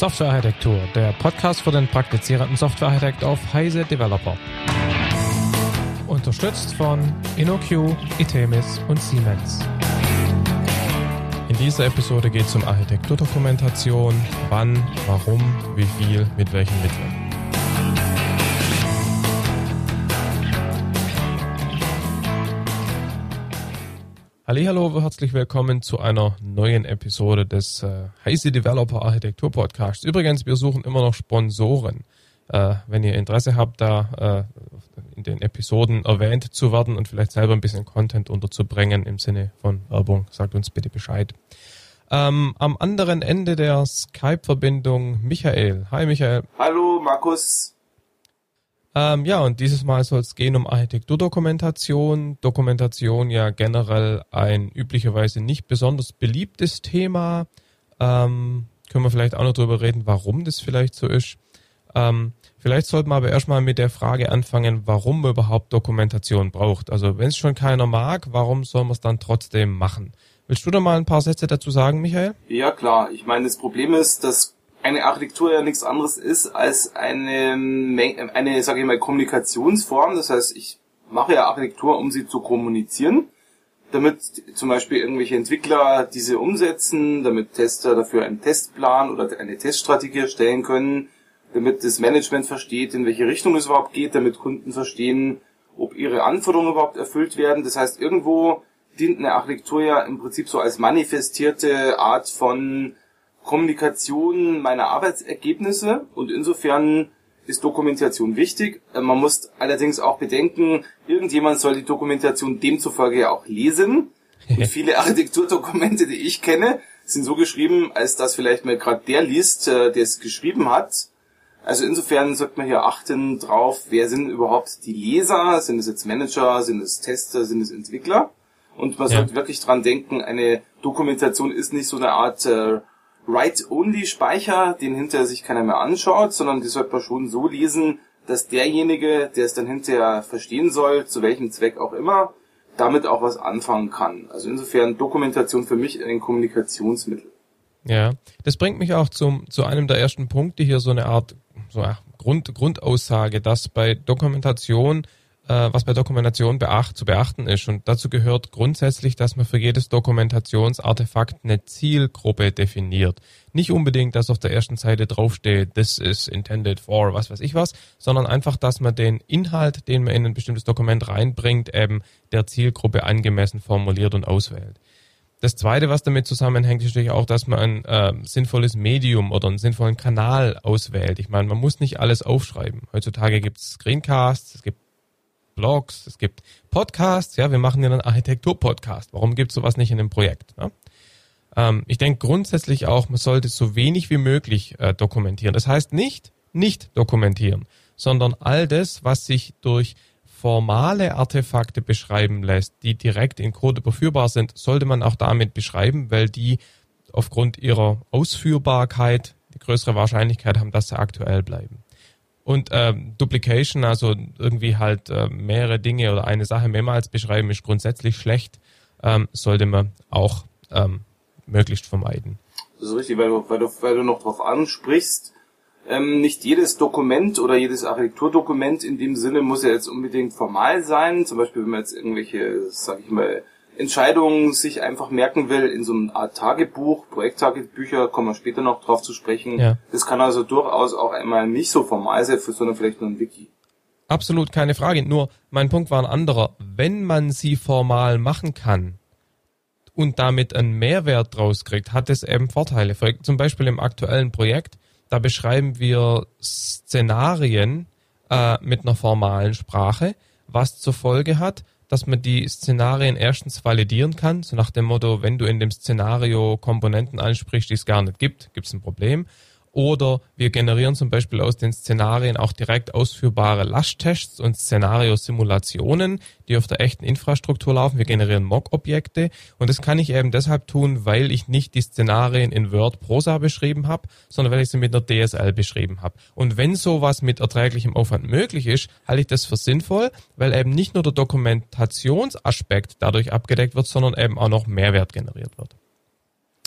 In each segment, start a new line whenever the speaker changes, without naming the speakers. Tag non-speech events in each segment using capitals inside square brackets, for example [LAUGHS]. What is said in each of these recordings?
Softwarearchitektur, der Podcast für den praktizierenden Softwarearchitekt auf Heise Developer. Unterstützt von InnoQ, Itemis und Siemens. In dieser Episode geht es um Architekturdokumentation, wann, warum, wie viel, mit welchen Mitteln. Hallo, herzlich willkommen zu einer neuen Episode des äh, Heise Developer Architektur Podcasts. Übrigens, wir suchen immer noch Sponsoren. Äh, wenn ihr Interesse habt, da äh, in den Episoden erwähnt zu werden und vielleicht selber ein bisschen Content unterzubringen im Sinne von Werbung, sagt uns bitte Bescheid. Ähm, am anderen Ende der Skype-Verbindung Michael. Hi Michael.
Hallo Markus.
Ähm, ja, und dieses Mal soll es gehen um Architekturdokumentation. Dokumentation ja generell ein üblicherweise nicht besonders beliebtes Thema. Ähm, können wir vielleicht auch noch drüber reden, warum das vielleicht so ist. Ähm, vielleicht sollten wir aber erstmal mit der Frage anfangen, warum man überhaupt Dokumentation braucht. Also wenn es schon keiner mag, warum soll man es dann trotzdem machen? Willst du da mal ein paar Sätze dazu sagen, Michael?
Ja, klar. Ich meine, das Problem ist, dass eine Architektur ja nichts anderes ist als eine, eine sage ich mal, Kommunikationsform. Das heißt, ich mache ja Architektur, um sie zu kommunizieren, damit zum Beispiel irgendwelche Entwickler diese umsetzen, damit Tester dafür einen Testplan oder eine Teststrategie erstellen können, damit das Management versteht, in welche Richtung es überhaupt geht, damit Kunden verstehen, ob ihre Anforderungen überhaupt erfüllt werden. Das heißt, irgendwo dient eine Architektur ja im Prinzip so als manifestierte Art von Kommunikation meiner Arbeitsergebnisse und insofern ist Dokumentation wichtig. Äh, man muss allerdings auch bedenken, irgendjemand soll die Dokumentation demzufolge ja auch lesen. Und [LAUGHS] viele Architekturdokumente, die ich kenne, sind so geschrieben, als dass vielleicht mal gerade der liest, äh, der es geschrieben hat. Also insofern sollte man hier achten drauf, wer sind überhaupt die Leser? Sind es jetzt Manager? Sind es Tester? Sind es Entwickler? Und man ja. sollte wirklich dran denken, eine Dokumentation ist nicht so eine Art äh, Write-Only-Speicher, den hinterher sich keiner mehr anschaut, sondern die sollte man schon so lesen, dass derjenige, der es dann hinterher verstehen soll, zu welchem Zweck auch immer, damit auch was anfangen kann. Also insofern Dokumentation für mich ein Kommunikationsmittel.
Ja, das bringt mich auch zum, zu einem der ersten Punkte hier, so eine Art so, ja, Grund, Grundaussage, dass bei Dokumentation was bei Dokumentation beacht, zu beachten ist. Und dazu gehört grundsätzlich, dass man für jedes Dokumentationsartefakt eine Zielgruppe definiert. Nicht unbedingt, dass auf der ersten Seite draufsteht, this is intended for was weiß ich was, sondern einfach, dass man den Inhalt, den man in ein bestimmtes Dokument reinbringt, eben der Zielgruppe angemessen formuliert und auswählt. Das zweite, was damit zusammenhängt, ist natürlich auch, dass man ein äh, sinnvolles Medium oder einen sinnvollen Kanal auswählt. Ich meine, man muss nicht alles aufschreiben. Heutzutage gibt es Screencasts, es gibt Blogs, es gibt Podcasts, ja, wir machen ja einen Architektur-Podcast. Warum gibt es sowas nicht in einem Projekt? Ja? Ähm, ich denke grundsätzlich auch, man sollte so wenig wie möglich äh, dokumentieren. Das heißt nicht, nicht dokumentieren, sondern all das, was sich durch formale Artefakte beschreiben lässt, die direkt in Code überführbar sind, sollte man auch damit beschreiben, weil die aufgrund ihrer Ausführbarkeit die größere Wahrscheinlichkeit haben, dass sie aktuell bleiben. Und ähm, Duplication, also irgendwie halt äh, mehrere Dinge oder eine Sache mehrmals beschreiben, ist grundsätzlich schlecht, ähm, sollte man auch ähm, möglichst vermeiden.
Das ist richtig, weil du, weil du, weil du noch darauf ansprichst, ähm, nicht jedes Dokument oder jedes Architekturdokument in dem Sinne muss ja jetzt unbedingt formal sein. Zum Beispiel, wenn man jetzt irgendwelche, sag ich mal, Entscheidungen sich einfach merken will in so einer Art Tagebuch, Projekttagebücher, kommen wir später noch drauf zu sprechen. Ja. Das kann also durchaus auch einmal nicht so formal sein, sondern vielleicht nur ein Wiki.
Absolut keine Frage. Nur mein Punkt war ein anderer. Wenn man sie formal machen kann und damit einen Mehrwert draus kriegt, hat es eben Vorteile. Zum Beispiel im aktuellen Projekt, da beschreiben wir Szenarien äh, mit einer formalen Sprache, was zur Folge hat, dass man die Szenarien erstens validieren kann, so nach dem Motto, wenn du in dem Szenario Komponenten ansprichst, die es gar nicht gibt, gibt es ein Problem. Oder wir generieren zum Beispiel aus den Szenarien auch direkt ausführbare Lasttests und Szenariosimulationen, die auf der echten Infrastruktur laufen. Wir generieren Mock-Objekte und das kann ich eben deshalb tun, weil ich nicht die Szenarien in Word Prosa beschrieben habe, sondern weil ich sie mit einer DSL beschrieben habe. Und wenn sowas mit erträglichem Aufwand möglich ist, halte ich das für sinnvoll, weil eben nicht nur der Dokumentationsaspekt dadurch abgedeckt wird, sondern eben auch noch Mehrwert generiert wird.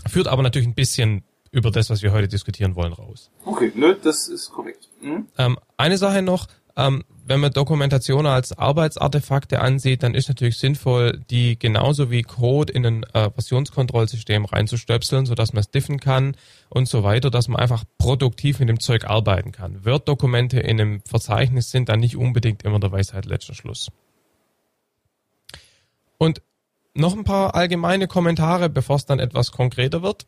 Führt aber natürlich ein bisschen über das, was wir heute diskutieren wollen, raus.
Okay, nö, das ist korrekt. Mhm.
Ähm, eine Sache noch, ähm, wenn man Dokumentation als Arbeitsartefakte ansieht, dann ist natürlich sinnvoll, die genauso wie Code in ein äh, Versionskontrollsystem reinzustöpseln, sodass man es diffen kann und so weiter, dass man einfach produktiv mit dem Zeug arbeiten kann. Word-Dokumente in einem Verzeichnis sind dann nicht unbedingt immer der Weisheit letzter Schluss. Und noch ein paar allgemeine Kommentare, bevor es dann etwas konkreter wird.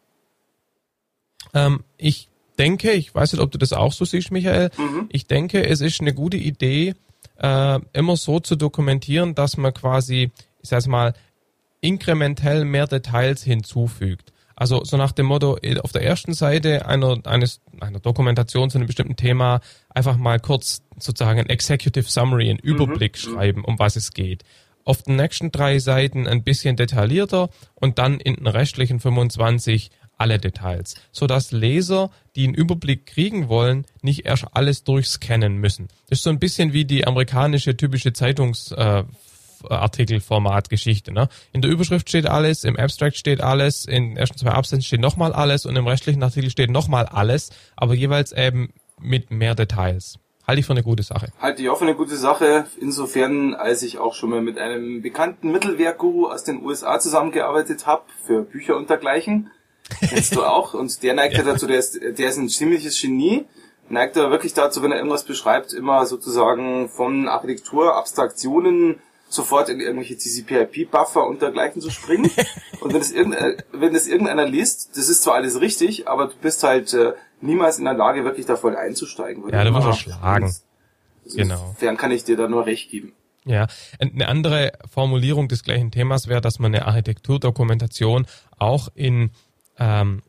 Ähm, ich denke, ich weiß nicht, ob du das auch so siehst, Michael, mhm. ich denke, es ist eine gute Idee, äh, immer so zu dokumentieren, dass man quasi, ich sag mal, inkrementell mehr Details hinzufügt. Also so nach dem Motto, auf der ersten Seite einer, eines, einer Dokumentation zu einem bestimmten Thema einfach mal kurz sozusagen ein Executive Summary, einen mhm. Überblick mhm. schreiben, um was es geht. Auf den nächsten drei Seiten ein bisschen detaillierter und dann in den restlichen 25 alle Details, so dass Leser, die einen Überblick kriegen wollen, nicht erst alles durchscannen müssen. Das ist so ein bisschen wie die amerikanische typische Zeitungsartikelformat-Geschichte. Äh, ne? In der Überschrift steht alles, im Abstract steht alles, in den ersten zwei Absätzen steht nochmal alles und im restlichen Artikel steht nochmal alles, aber jeweils eben mit mehr Details. Halte ich für eine gute Sache.
Halte ich auch für eine gute Sache, insofern, als ich auch schon mal mit einem bekannten Mittelwerkguru aus den USA zusammengearbeitet habe, für Bücher und dergleichen. Kennst du auch? Und der neigt ja dazu, der ist, der ist ein ziemliches Genie, neigt er wirklich dazu, wenn er irgendwas beschreibt, immer sozusagen von Architektur, Abstraktionen sofort in irgendwelche TCP/IP-Buffer und dergleichen zu springen. [LAUGHS] Und wenn irgendeiner, wenn es irgendeiner liest, das ist zwar alles richtig, aber du bist halt äh, niemals in der Lage, wirklich da voll einzusteigen.
Ja, du musst schlagen.
Also genau. Insofern kann ich dir da nur recht geben.
Ja, eine andere Formulierung des gleichen Themas wäre, dass man eine Architekturdokumentation auch in ähm,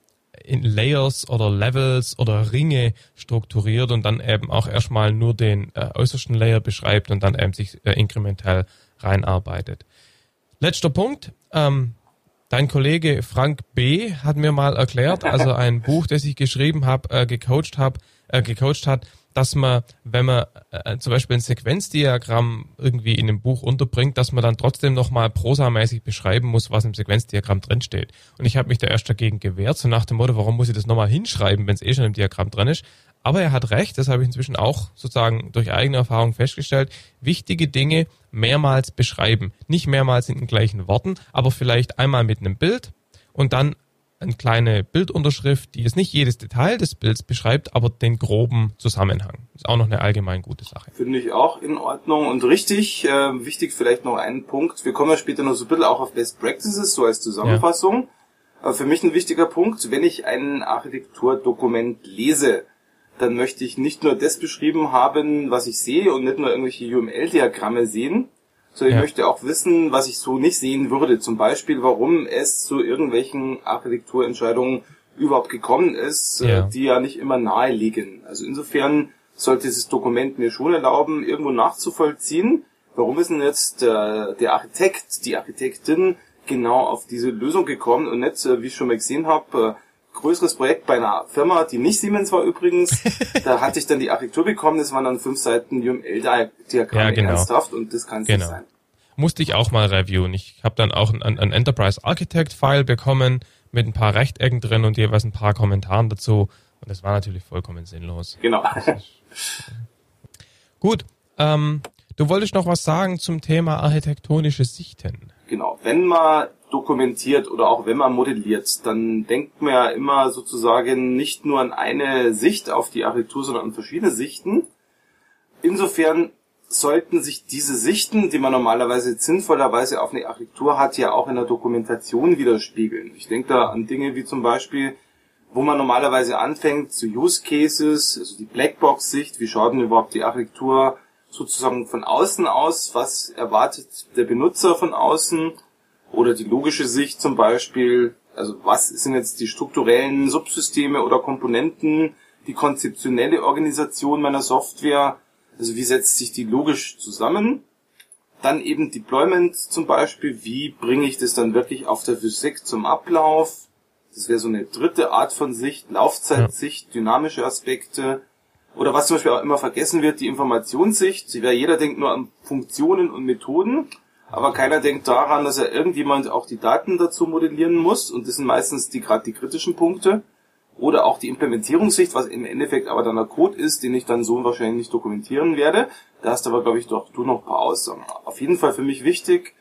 in Layers oder Levels oder Ringe strukturiert und dann eben auch erstmal nur den äh, äußersten Layer beschreibt und dann eben sich äh, inkrementell reinarbeitet. Letzter Punkt. Ähm, dein Kollege Frank B. hat mir mal erklärt, also ein Buch, das ich geschrieben habe, äh, gecoacht habe, äh, gecoacht hat, dass man, wenn man äh, zum Beispiel ein Sequenzdiagramm irgendwie in einem Buch unterbringt, dass man dann trotzdem nochmal prosamäßig beschreiben muss, was im Sequenzdiagramm drinsteht. Und ich habe mich da erst dagegen gewehrt, so nach dem Motto, warum muss ich das nochmal hinschreiben, wenn es eh schon im Diagramm drin ist. Aber er hat recht, das habe ich inzwischen auch sozusagen durch eigene Erfahrung festgestellt, wichtige Dinge mehrmals beschreiben. Nicht mehrmals in den gleichen Worten, aber vielleicht einmal mit einem Bild und dann eine kleine Bildunterschrift, die jetzt nicht jedes Detail des Bilds beschreibt, aber den groben Zusammenhang. Ist auch noch eine allgemein gute Sache.
Finde ich auch in Ordnung und richtig. Äh, wichtig vielleicht noch ein Punkt. Wir kommen ja später noch so ein bisschen auch auf Best Practices, so als Zusammenfassung. Ja. Aber für mich ein wichtiger Punkt, wenn ich ein Architekturdokument lese, dann möchte ich nicht nur das beschrieben haben, was ich sehe und nicht nur irgendwelche UML-Diagramme sehen, sondern ja. ich möchte auch wissen, was ich so nicht sehen würde. Zum Beispiel, warum es zu irgendwelchen Architekturentscheidungen überhaupt gekommen ist, äh, ja. die ja nicht immer nahe liegen. Also insofern sollte dieses Dokument mir schon erlauben, irgendwo nachzuvollziehen, warum ist denn jetzt der, der Architekt, die Architektin genau auf diese Lösung gekommen und nicht, äh, wie ich schon mal gesehen habe, äh, größeres Projekt bei einer Firma, die nicht Siemens war übrigens. [LAUGHS] da hatte ich dann die Architektur bekommen, das waren dann fünf Seiten UML-Diagramme
ja, genau.
ernsthaft und das kann es genau. nicht sein
musste ich auch mal reviewen. Ich habe dann auch ein, ein Enterprise Architect File bekommen mit ein paar Rechtecken drin und jeweils ein paar Kommentaren dazu. Und das war natürlich vollkommen sinnlos.
Genau. [LAUGHS]
Gut. Ähm, du wolltest noch was sagen zum Thema architektonische Sichten.
Genau. Wenn man dokumentiert oder auch wenn man modelliert, dann denkt man ja immer sozusagen nicht nur an eine Sicht auf die Architektur, sondern an verschiedene Sichten. Insofern sollten sich diese Sichten, die man normalerweise sinnvollerweise auf eine Architektur hat, ja auch in der Dokumentation widerspiegeln. Ich denke da an Dinge wie zum Beispiel, wo man normalerweise anfängt, zu Use Cases, also die Blackbox-Sicht, wie schaut denn überhaupt die Architektur sozusagen von außen aus, was erwartet der Benutzer von außen, oder die logische Sicht zum Beispiel, also was sind jetzt die strukturellen Subsysteme oder Komponenten, die konzeptionelle Organisation meiner Software, also wie setzt sich die logisch zusammen? Dann eben Deployment zum Beispiel. Wie bringe ich das dann wirklich auf der Physik zum Ablauf? Das wäre so eine dritte Art von Sicht, Laufzeitsicht, dynamische Aspekte. Oder was zum Beispiel auch immer vergessen wird, die Informationssicht. Jeder denkt nur an Funktionen und Methoden, aber keiner denkt daran, dass ja irgendjemand auch die Daten dazu modellieren muss. Und das sind meistens die gerade die kritischen Punkte. oder auch die Implementierungssicht, was im Endeffekt aber dann der Code ist, den ich dann so wahrscheinlich nicht dokumentieren werde. Da hast du aber, glaube ich, doch du noch ein paar Aussagen. Auf jeden Fall für mich wichtig,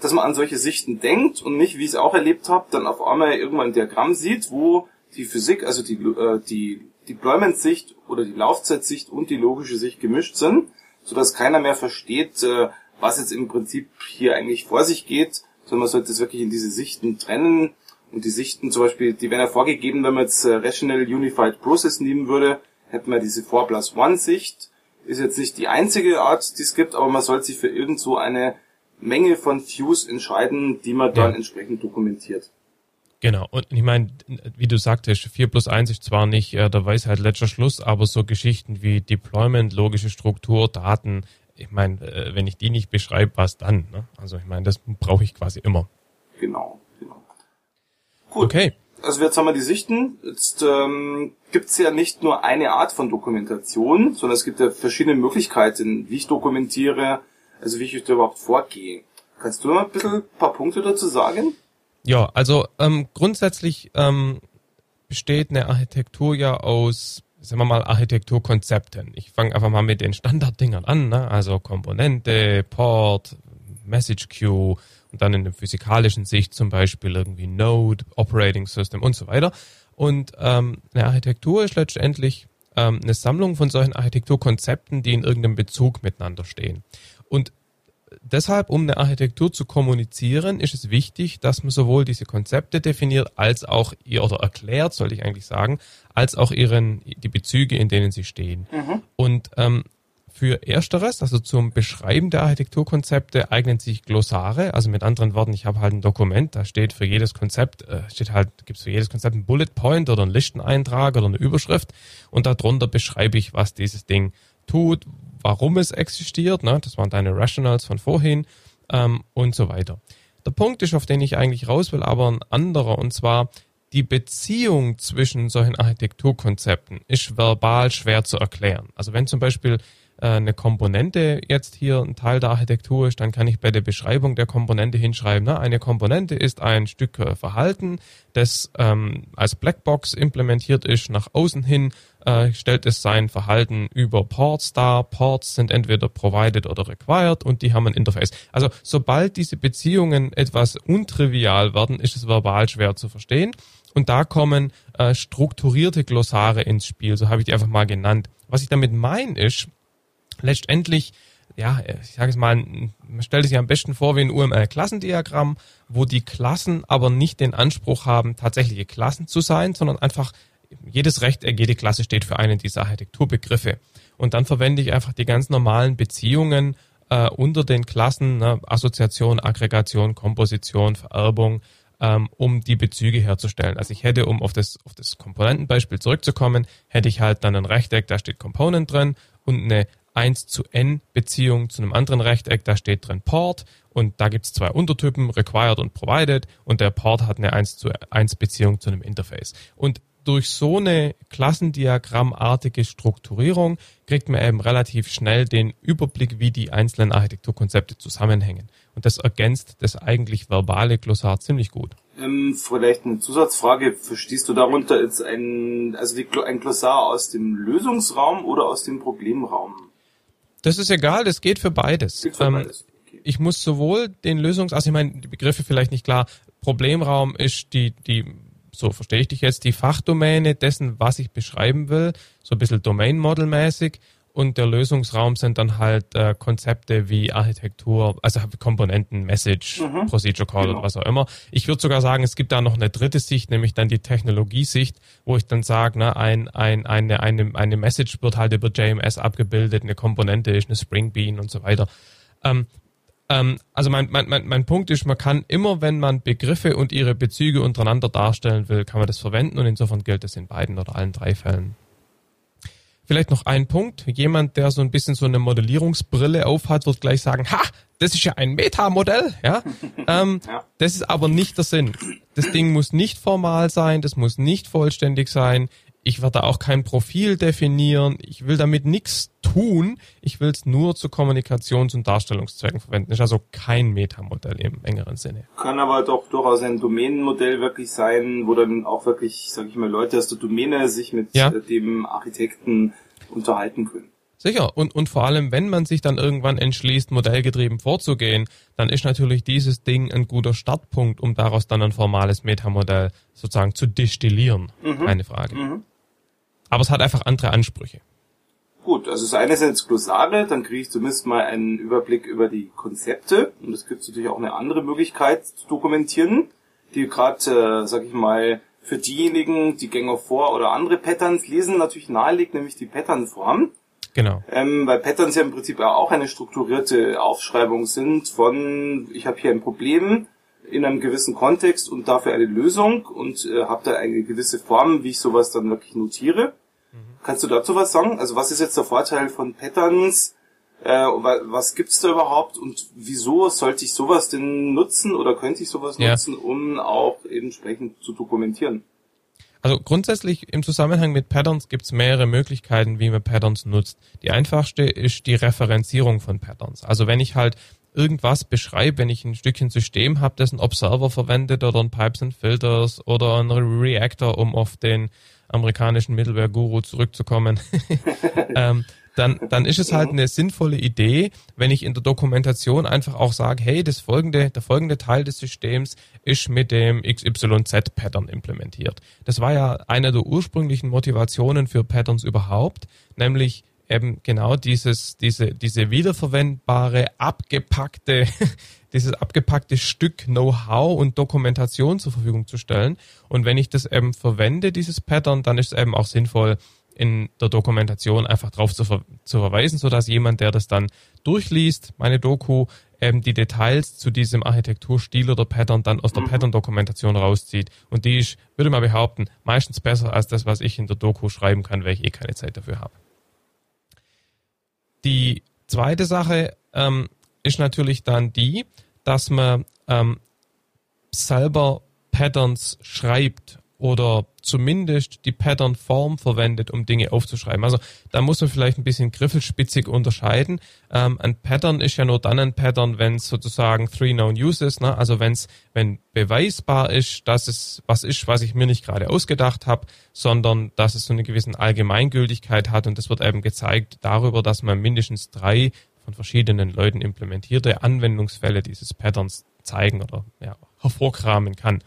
dass man an solche Sichten denkt und nicht, wie ich es auch erlebt habe, dann auf einmal irgendwann ein Diagramm sieht, wo die Physik, also die, äh, die Deployment-Sicht oder die Laufzeitsicht und die logische Sicht gemischt sind, sodass keiner mehr versteht, äh, was jetzt im Prinzip hier eigentlich vor sich geht, sondern man sollte es wirklich in diese Sichten trennen. Und die Sichten zum Beispiel, die werden ja vorgegeben, wenn man jetzt äh, Rational Unified Process nehmen würde, hätten wir diese 4 plus 1 Sicht. Ist jetzt nicht die einzige Art, die es gibt, aber man sollte sich für irgend so eine Menge von Views entscheiden, die man dann ja. entsprechend dokumentiert.
Genau, und ich meine, wie du sagtest, 4 plus 1 ist zwar nicht äh, der Weisheit letzter Schluss, aber so Geschichten wie Deployment, logische Struktur, Daten, ich meine, äh, wenn ich die nicht beschreibe, was dann? Ne? Also ich meine, das brauche ich quasi immer.
Genau, genau. Gut. Okay. Also jetzt haben wir die Sichten. Jetzt ähm, gibt es ja nicht nur eine Art von Dokumentation, sondern es gibt ja verschiedene Möglichkeiten, wie ich dokumentiere, also wie ich da überhaupt vorgehe. Kannst du noch ein bisschen ein paar Punkte dazu sagen?
Ja, also ähm, grundsätzlich ähm, besteht eine Architektur ja aus, sagen wir mal, Architekturkonzepten. Ich fange einfach mal mit den Standarddingern an, ne? also Komponente, Port, Message Queue und dann in der physikalischen Sicht zum Beispiel irgendwie Node, Operating System und so weiter. Und ähm, eine Architektur ist letztendlich ähm, eine Sammlung von solchen Architekturkonzepten, die in irgendeinem Bezug miteinander stehen. Und deshalb, um eine Architektur zu kommunizieren, ist es wichtig, dass man sowohl diese Konzepte definiert, als auch ihr oder erklärt, sollte ich eigentlich sagen, als auch ihren die Bezüge, in denen sie stehen. Mhm. Und ähm, für Ersteres, also zum Beschreiben der Architekturkonzepte, eignen sich Glossare. Also mit anderen Worten, ich habe halt ein Dokument, da steht für jedes Konzept, äh, steht halt, gibt es für jedes Konzept ein Bullet Point oder einen Listeneintrag oder eine Überschrift und darunter beschreibe ich, was dieses Ding tut, warum es existiert, ne? das waren deine Rationals von vorhin ähm, und so weiter. Der Punkt ist, auf den ich eigentlich raus will, aber ein anderer, und zwar die Beziehung zwischen solchen Architekturkonzepten ist verbal schwer zu erklären. Also wenn zum Beispiel äh, eine Komponente jetzt hier ein Teil der Architektur ist, dann kann ich bei der Beschreibung der Komponente hinschreiben, na, eine Komponente ist ein Stück äh, Verhalten, das ähm, als Blackbox implementiert ist nach außen hin, äh, stellt es sein Verhalten über Ports dar. Ports sind entweder provided oder required und die haben ein Interface. Also sobald diese Beziehungen etwas untrivial werden, ist es verbal schwer zu verstehen. Und da kommen äh, strukturierte Glossare ins Spiel, so habe ich die einfach mal genannt. Was ich damit meine ist, letztendlich, ja, ich sage es mal, man stellt sich am besten vor wie ein UML-Klassendiagramm, wo die Klassen aber nicht den Anspruch haben, tatsächliche Klassen zu sein, sondern einfach jedes Rechteck, jede Klasse steht für einen dieser Architekturbegriffe. Und dann verwende ich einfach die ganz normalen Beziehungen äh, unter den Klassen, ne, Assoziation, Aggregation, Komposition, Vererbung, ähm, um die Bezüge herzustellen. Also ich hätte, um auf das, auf das Komponentenbeispiel zurückzukommen, hätte ich halt dann ein Rechteck, da steht Component drin und eine 1 zu n Beziehung zu einem anderen Rechteck, da steht drin Port und da gibt's zwei Untertypen, Required und Provided und der Port hat eine 1 zu 1 Beziehung zu einem Interface. Und durch so eine klassendiagrammartige Strukturierung kriegt man eben relativ schnell den Überblick, wie die einzelnen Architekturkonzepte zusammenhängen. Und das ergänzt das eigentlich verbale Glossar ziemlich gut.
Ähm, vielleicht eine Zusatzfrage. Verstehst du darunter jetzt ein, also die, ein Glossar aus dem Lösungsraum oder aus dem Problemraum?
Das ist egal, das geht für beides. Geht für ähm, beides. Okay. Ich muss sowohl den Lösungs, also ich meine, die Begriffe vielleicht nicht klar. Problemraum ist die, die, so verstehe ich dich jetzt, die Fachdomäne dessen, was ich beschreiben will, so ein bisschen Domain-Model-mäßig und der Lösungsraum sind dann halt äh, Konzepte wie Architektur, also Komponenten, Message, mhm. Procedure Call genau. oder was auch immer. Ich würde sogar sagen, es gibt da noch eine dritte Sicht, nämlich dann die Technologiesicht, wo ich dann sage, ne, ein, ein, eine, eine, eine Message wird halt über JMS abgebildet, eine Komponente ist eine Spring Bean und so weiter. Ähm, ähm, also mein, mein, mein, mein Punkt ist, man kann immer, wenn man Begriffe und ihre Bezüge untereinander darstellen will, kann man das verwenden und insofern gilt das in beiden oder allen drei Fällen. Vielleicht noch ein Punkt. Jemand, der so ein bisschen so eine Modellierungsbrille aufhat, wird gleich sagen, ha, das ist ja ein Metamodell, ja? [LAUGHS] ähm, ja. Das ist aber nicht der Sinn. Das Ding muss nicht formal sein, das muss nicht vollständig sein. Ich werde auch kein Profil definieren. Ich will damit nichts tun. Ich will es nur zu Kommunikations- und Darstellungszwecken verwenden. Ist also kein Metamodell im engeren Sinne.
Kann aber doch durchaus ein Domänenmodell wirklich sein, wo dann auch wirklich, sag ich mal, Leute aus der Domäne sich mit ja. Dem Architekten unterhalten können.
Sicher. Und, und vor allem, wenn man sich dann irgendwann entschließt, modellgetrieben vorzugehen, dann ist natürlich dieses Ding ein guter Startpunkt, um daraus dann ein formales Metamodell sozusagen zu destillieren. Mhm. Keine Frage. Mhm. Aber es hat einfach andere Ansprüche.
Gut, also das eine sind jetzt Glossare, dann kriege ich zumindest mal einen Überblick über die Konzepte. Und es gibt natürlich auch eine andere Möglichkeit zu dokumentieren, die gerade, äh, sag ich mal, für diejenigen, die Gänger vor oder andere Patterns lesen, natürlich naheliegt, nämlich die Patternform.
Genau.
Ähm, weil Patterns ja im Prinzip auch eine strukturierte Aufschreibung sind von, ich habe hier ein Problem, in einem gewissen Kontext und dafür eine Lösung und äh, habe da eine gewisse Form, wie ich sowas dann wirklich notiere. Kannst du dazu was sagen? Also was ist jetzt der Vorteil von Patterns? Äh, was gibt's da überhaupt und wieso sollte ich sowas denn nutzen oder könnte ich sowas ja. nutzen, um auch entsprechend zu dokumentieren?
Also grundsätzlich im Zusammenhang mit Patterns gibt's mehrere Möglichkeiten, wie man Patterns nutzt. Die einfachste ist die Referenzierung von Patterns. Also wenn ich halt irgendwas beschreibe, wenn ich ein Stückchen System habe, das ein Observer verwendet oder ein Pipes and Filters oder ein Reactor, um auf den amerikanischen Middleware-Guru zurückzukommen, [LAUGHS] ähm, dann, dann ist es halt eine sinnvolle Idee, wenn ich in der Dokumentation einfach auch sage, hey, das folgende, der folgende Teil des Systems ist mit dem XYZ-Pattern implementiert. Das war ja eine der ursprünglichen Motivationen für Patterns überhaupt, nämlich eben genau dieses, diese, diese wiederverwendbare, abgepackte, [LAUGHS] dieses abgepackte Stück Know-how und Dokumentation zur Verfügung zu stellen. Und wenn ich das eben verwende, dieses Pattern, dann ist es eben auch sinnvoll, in der Dokumentation einfach drauf zu, ver zu verweisen, so dass jemand, der das dann durchliest, meine Doku, eben die Details zu diesem Architekturstil oder Pattern dann aus der mhm. Pattern-Dokumentation rauszieht. Und die ist, würde man behaupten, meistens besser als das, was ich in der Doku schreiben kann, weil ich eh keine Zeit dafür habe. Die zweite Sache ähm, ist natürlich dann die, dass man ähm, selber Patterns schreibt oder zumindest die Pattern-Form verwendet, um Dinge aufzuschreiben. Also da muss man vielleicht ein bisschen griffelspitzig unterscheiden. Ähm, ein Pattern ist ja nur dann ein Pattern, wenn es sozusagen three known uses, ne? also wenn's, wenn beweisbar ist, dass es was ist, was ich mir nicht gerade ausgedacht habe, sondern dass es so eine gewisse Allgemeingültigkeit hat und das wird eben gezeigt darüber, dass man mindestens drei von verschiedenen Leuten implementierte Anwendungsfälle dieses Patterns zeigen oder ja, hervorkramen kann.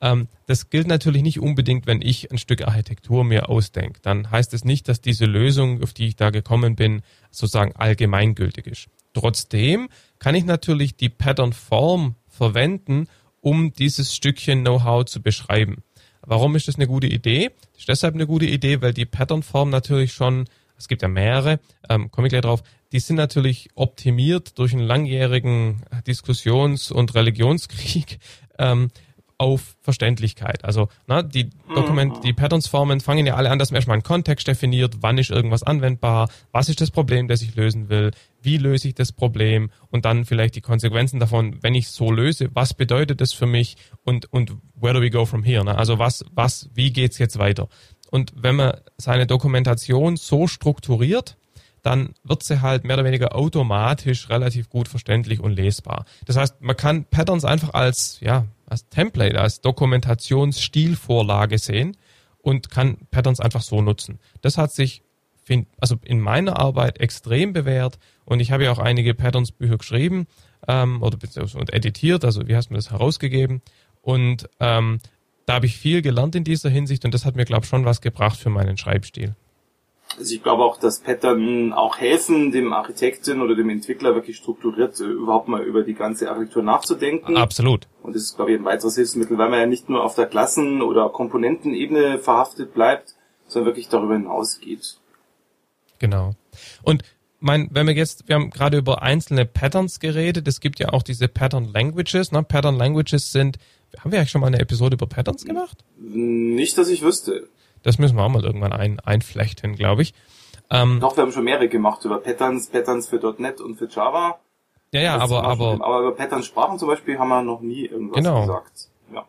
Ähm, das gilt natürlich nicht unbedingt, wenn ich ein Stück Architektur mir ausdenke. Dann heißt es nicht, dass diese Lösung, auf die ich da gekommen bin, sozusagen allgemeingültig ist. Trotzdem kann ich natürlich die Pattern-Form verwenden, um dieses Stückchen Know-how zu beschreiben. Warum ist das eine gute Idee? Das ist deshalb eine gute Idee, weil die Pattern-Form natürlich schon, es gibt ja mehrere, ähm, komme ich gleich drauf, die sind natürlich optimiert durch einen langjährigen Diskussions- und Religionskrieg. [LAUGHS] Ähm, auf Verständlichkeit. Also na, die Dokument, mhm. die Patterns-Formen fangen ja alle an, dass man erstmal einen Kontext definiert, wann ist irgendwas anwendbar, was ist das Problem, das ich lösen will, wie löse ich das Problem und dann vielleicht die Konsequenzen davon, wenn ich es so löse, was bedeutet das für mich und, und where do we go from here? Ne? Also was, was, wie geht's jetzt weiter? Und wenn man seine Dokumentation so strukturiert, dann wird sie halt mehr oder weniger automatisch relativ gut verständlich und lesbar. Das heißt, man kann Patterns einfach als, ja, als Template, als Dokumentationsstilvorlage sehen und kann Patterns einfach so nutzen. Das hat sich find, also in meiner Arbeit extrem bewährt und ich habe ja auch einige Patterns-Bücher geschrieben ähm, oder und editiert, also wie hast du das herausgegeben und ähm, da habe ich viel gelernt in dieser Hinsicht und das hat mir, glaube ich, schon was gebracht für meinen Schreibstil.
Also ich glaube auch, dass Pattern auch helfen, dem Architekten oder dem Entwickler wirklich strukturiert äh, überhaupt mal über die ganze Architektur nachzudenken.
Absolut.
Und das ist, glaube ich, ein weiteres Hilfsmittel, weil man ja nicht nur auf der Klassen- oder Komponentenebene verhaftet bleibt, sondern wirklich darüber hinausgeht.
Genau. Und mein, wenn wir jetzt, wir haben gerade über einzelne Patterns geredet, es gibt ja auch diese Pattern Languages. Ne? Pattern Languages sind, haben wir eigentlich schon mal eine Episode über Patterns gemacht?
Nicht, dass ich wüsste.
Das müssen wir auch mal irgendwann ein, einflechten, glaube ich.
Ähm, Doch, wir haben schon mehrere gemacht über Patterns, Patterns für .NET und für Java.
Ja, ja, aber, aber,
aber über Pattern-Sprachen zum Beispiel haben wir noch nie irgendwas
genau.
gesagt. Ja.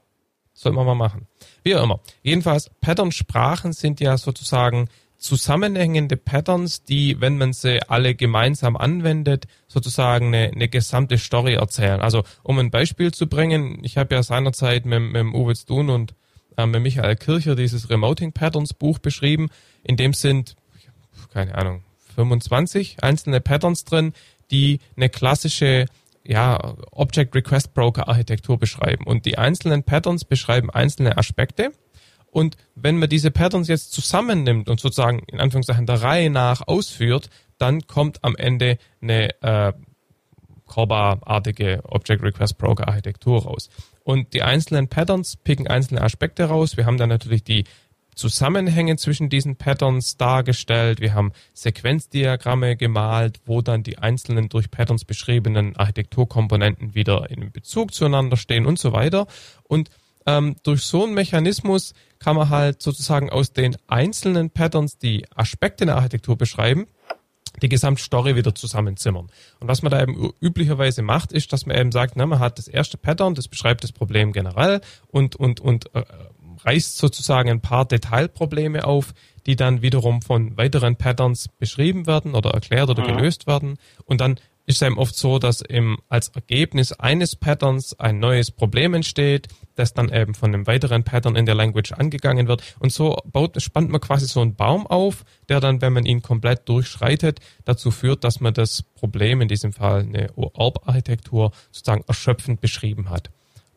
Sollte man mal machen. Wie auch immer. Jedenfalls, Pattern-Sprachen sind ja sozusagen zusammenhängende Patterns, die, wenn man sie alle gemeinsam anwendet, sozusagen eine, eine gesamte Story erzählen. Also um ein Beispiel zu bringen, ich habe ja seinerzeit mit, mit Uwe Stun und äh, mit Michael Kircher dieses Remoting Patterns Buch beschrieben. In dem sind, keine Ahnung, 25 einzelne Patterns drin, die eine klassische ja, Object Request Broker Architektur beschreiben. Und die einzelnen Patterns beschreiben einzelne Aspekte und wenn man diese Patterns jetzt zusammennimmt und sozusagen in Anführungszeichen der Reihe nach ausführt, dann kommt am Ende eine äh, Corba-artige Object Request Broker Architektur raus. Und die einzelnen Patterns picken einzelne Aspekte raus. Wir haben dann natürlich die Zusammenhänge zwischen diesen Patterns dargestellt. Wir haben Sequenzdiagramme gemalt, wo dann die einzelnen durch Patterns beschriebenen Architekturkomponenten wieder in Bezug zueinander stehen und so weiter. Und ähm, durch so einen Mechanismus kann man halt sozusagen aus den einzelnen Patterns, die Aspekte in der Architektur beschreiben, die Gesamtstory wieder zusammenzimmern. Und was man da eben üblicherweise macht, ist, dass man eben sagt, ne, man hat das erste Pattern, das beschreibt das Problem generell und, und, und äh, reißt sozusagen ein paar Detailprobleme auf, die dann wiederum von weiteren Patterns beschrieben werden oder erklärt oder mhm. gelöst werden. Und dann ist eben oft so, dass im, als Ergebnis eines Patterns ein neues Problem entsteht, das dann eben von einem weiteren Pattern in der Language angegangen wird. Und so baut, spannt man quasi so einen Baum auf, der dann, wenn man ihn komplett durchschreitet, dazu führt, dass man das Problem, in diesem Fall eine ORB-Architektur, sozusagen erschöpfend beschrieben hat.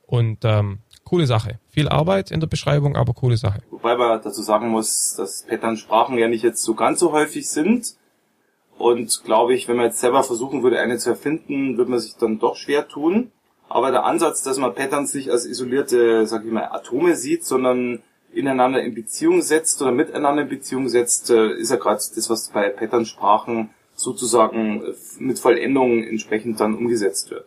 Und ähm, coole Sache. Viel Arbeit in der Beschreibung, aber coole Sache.
Wobei man dazu sagen muss, dass Pattern-Sprachen ja nicht jetzt so ganz so häufig sind und glaube ich, wenn man jetzt selber versuchen würde, eine zu erfinden, würde man sich dann doch schwer tun. Aber der Ansatz, dass man Patterns nicht als isolierte, sag ich mal, Atome sieht, sondern ineinander in Beziehung setzt oder miteinander in Beziehung setzt, äh, ist ja gerade das, was bei Patternsprachen sozusagen mit Vollendung entsprechend dann umgesetzt wird.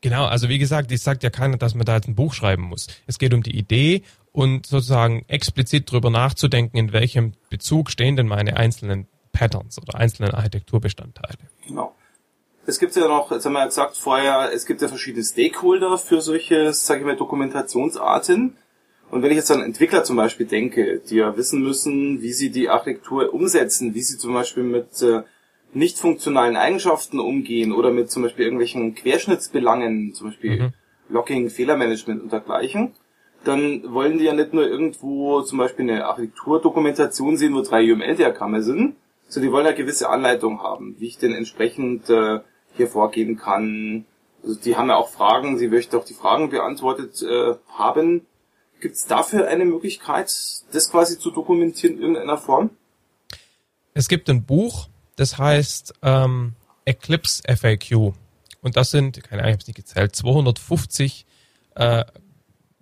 Genau, also wie gesagt, ich sagt ja keiner, dass man da jetzt ein Buch schreiben muss. Es geht um die Idee und sozusagen explizit drüber nachzudenken, in welchem Bezug stehen denn meine einzelnen Patterns oder einzelnen Architekturbestandteile.
Genau. Es gibt ja noch, jetzt haben wir ja gesagt vorher, es gibt ja verschiedene Stakeholder für solche, sage ich mal, Dokumentationsarten. Und wenn ich jetzt an Entwickler zum Beispiel denke, die ja wissen müssen, wie sie die Architektur umsetzen, wie sie zum Beispiel mit äh, nicht funktionalen Eigenschaften umgehen oder mit zum Beispiel irgendwelchen Querschnittsbelangen, zum Beispiel mhm. Locking, Fehlermanagement und dergleichen, dann wollen die ja nicht nur irgendwo zum Beispiel eine Architekturdokumentation sehen, wo drei UML-Diagramme sind, so, die wollen ja gewisse Anleitung haben, wie ich denn entsprechend äh, hier vorgehen kann. Also die haben ja auch Fragen, sie möchten auch die Fragen beantwortet äh, haben. Gibt es dafür eine Möglichkeit, das quasi zu dokumentieren in irgendeiner Form?
Es gibt ein Buch, das heißt ähm, Eclipse FAQ. Und das sind, keine Ahnung, ich habe es nicht gezählt, 250 äh,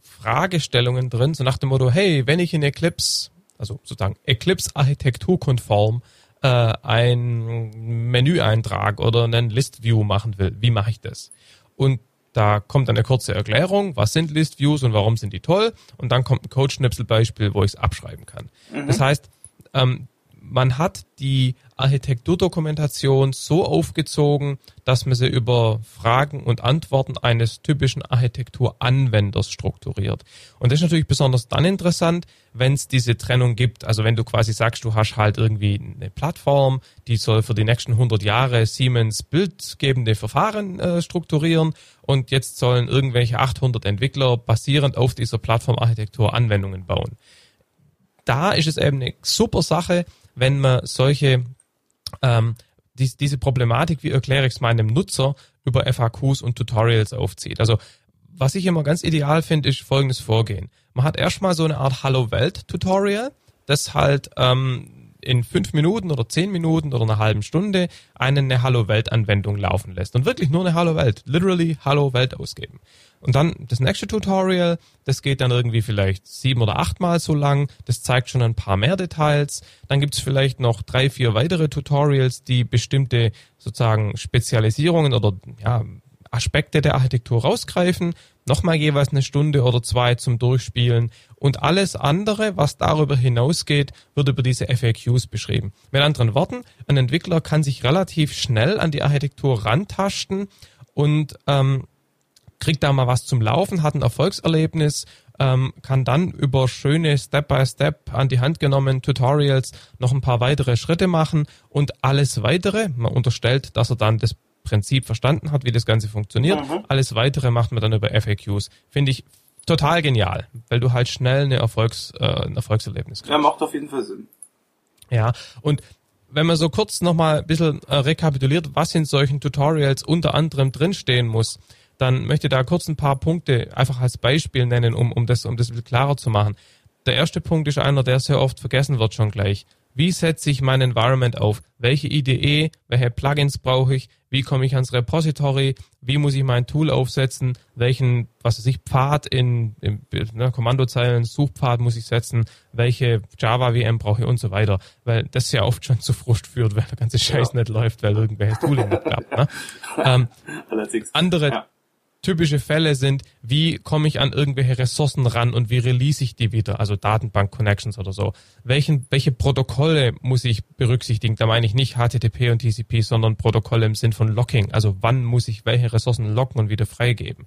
Fragestellungen drin, so nach dem Motto, hey, wenn ich in Eclipse, also sozusagen Eclipse architekturkonform äh, ein Menüeintrag oder einen List-View machen will, wie mache ich das? Und da kommt eine kurze Erklärung, was sind List-Views und warum sind die toll? Und dann kommt ein Code-Schnipsel-Beispiel, wo ich es abschreiben kann. Mhm. Das heißt, ähm, man hat die Architekturdokumentation so aufgezogen, dass man sie über Fragen und Antworten eines typischen Architekturanwenders strukturiert. Und das ist natürlich besonders dann interessant, wenn es diese Trennung gibt. Also wenn du quasi sagst, du hast halt irgendwie eine Plattform, die soll für die nächsten 100 Jahre Siemens bildgebende Verfahren äh, strukturieren und jetzt sollen irgendwelche 800 Entwickler basierend auf dieser Plattformarchitektur Anwendungen bauen. Da ist es eben eine super Sache, wenn man solche ähm, die, diese Problematik, wie erkläre ich es meinem Nutzer, über FAQs und Tutorials aufzieht. Also was ich immer ganz ideal finde, ist folgendes Vorgehen. Man hat erstmal so eine Art Hallo Welt Tutorial, das halt ähm, in fünf Minuten oder zehn Minuten oder einer halben Stunde eine, Hallo Welt Anwendung laufen lässt und wirklich nur eine Hallo Welt, literally Hallo Welt ausgeben. Und dann das nächste Tutorial, das geht dann irgendwie vielleicht sieben oder achtmal so lang. Das zeigt schon ein paar mehr Details. Dann gibt es vielleicht noch drei, vier weitere Tutorials, die bestimmte sozusagen Spezialisierungen oder ja, Aspekte der Architektur rausgreifen. Nochmal jeweils eine Stunde oder zwei zum Durchspielen. Und alles andere, was darüber hinausgeht, wird über diese FAQs beschrieben. Mit anderen Worten, ein Entwickler kann sich relativ schnell an die Architektur rantasten und ähm, kriegt da mal was zum Laufen, hat ein Erfolgserlebnis, ähm, kann dann über schöne Step-by-Step an die Hand genommen Tutorials noch ein paar weitere Schritte machen und alles weitere, man unterstellt, dass er dann das Prinzip verstanden hat, wie das Ganze funktioniert. Mhm. Alles weitere macht man dann über FAQs. Finde ich total genial, weil du halt schnell eine Erfolgs, äh, ein Erfolgserlebnis
kriegst. Ja, macht auf jeden Fall Sinn.
Ja, und wenn man so kurz nochmal ein bisschen äh, rekapituliert, was in solchen Tutorials unter anderem drinstehen muss, dann möchte ich da kurz ein paar Punkte einfach als Beispiel nennen, um, um, das, um das ein bisschen klarer zu machen. Der erste Punkt ist einer, der sehr oft vergessen wird schon gleich. Wie setze ich mein Environment auf? Welche IDE, welche Plugins brauche ich? Wie komme ich ans Repository? Wie muss ich mein Tool aufsetzen? Welchen, was weiß ich, Pfad in, in ne, Kommandozeilen, Suchpfad muss ich setzen? Welche Java VM brauche ich und so weiter? Weil das ja oft schon zu Frust führt, [LAUGHS] weil der ganze Scheiß ja. nicht läuft, weil irgendwelches Tooling nicht klappt. Ne? [LAUGHS] Ähm, andere, ja typische Fälle sind, wie komme ich an irgendwelche Ressourcen ran und wie release ich die wieder, also Datenbank-Connections oder so. Welchen, welche Protokolle muss ich berücksichtigen? Da meine ich nicht HTTP und TCP, sondern Protokolle im Sinn von Locking. Also wann muss ich welche Ressourcen locken und wieder freigeben?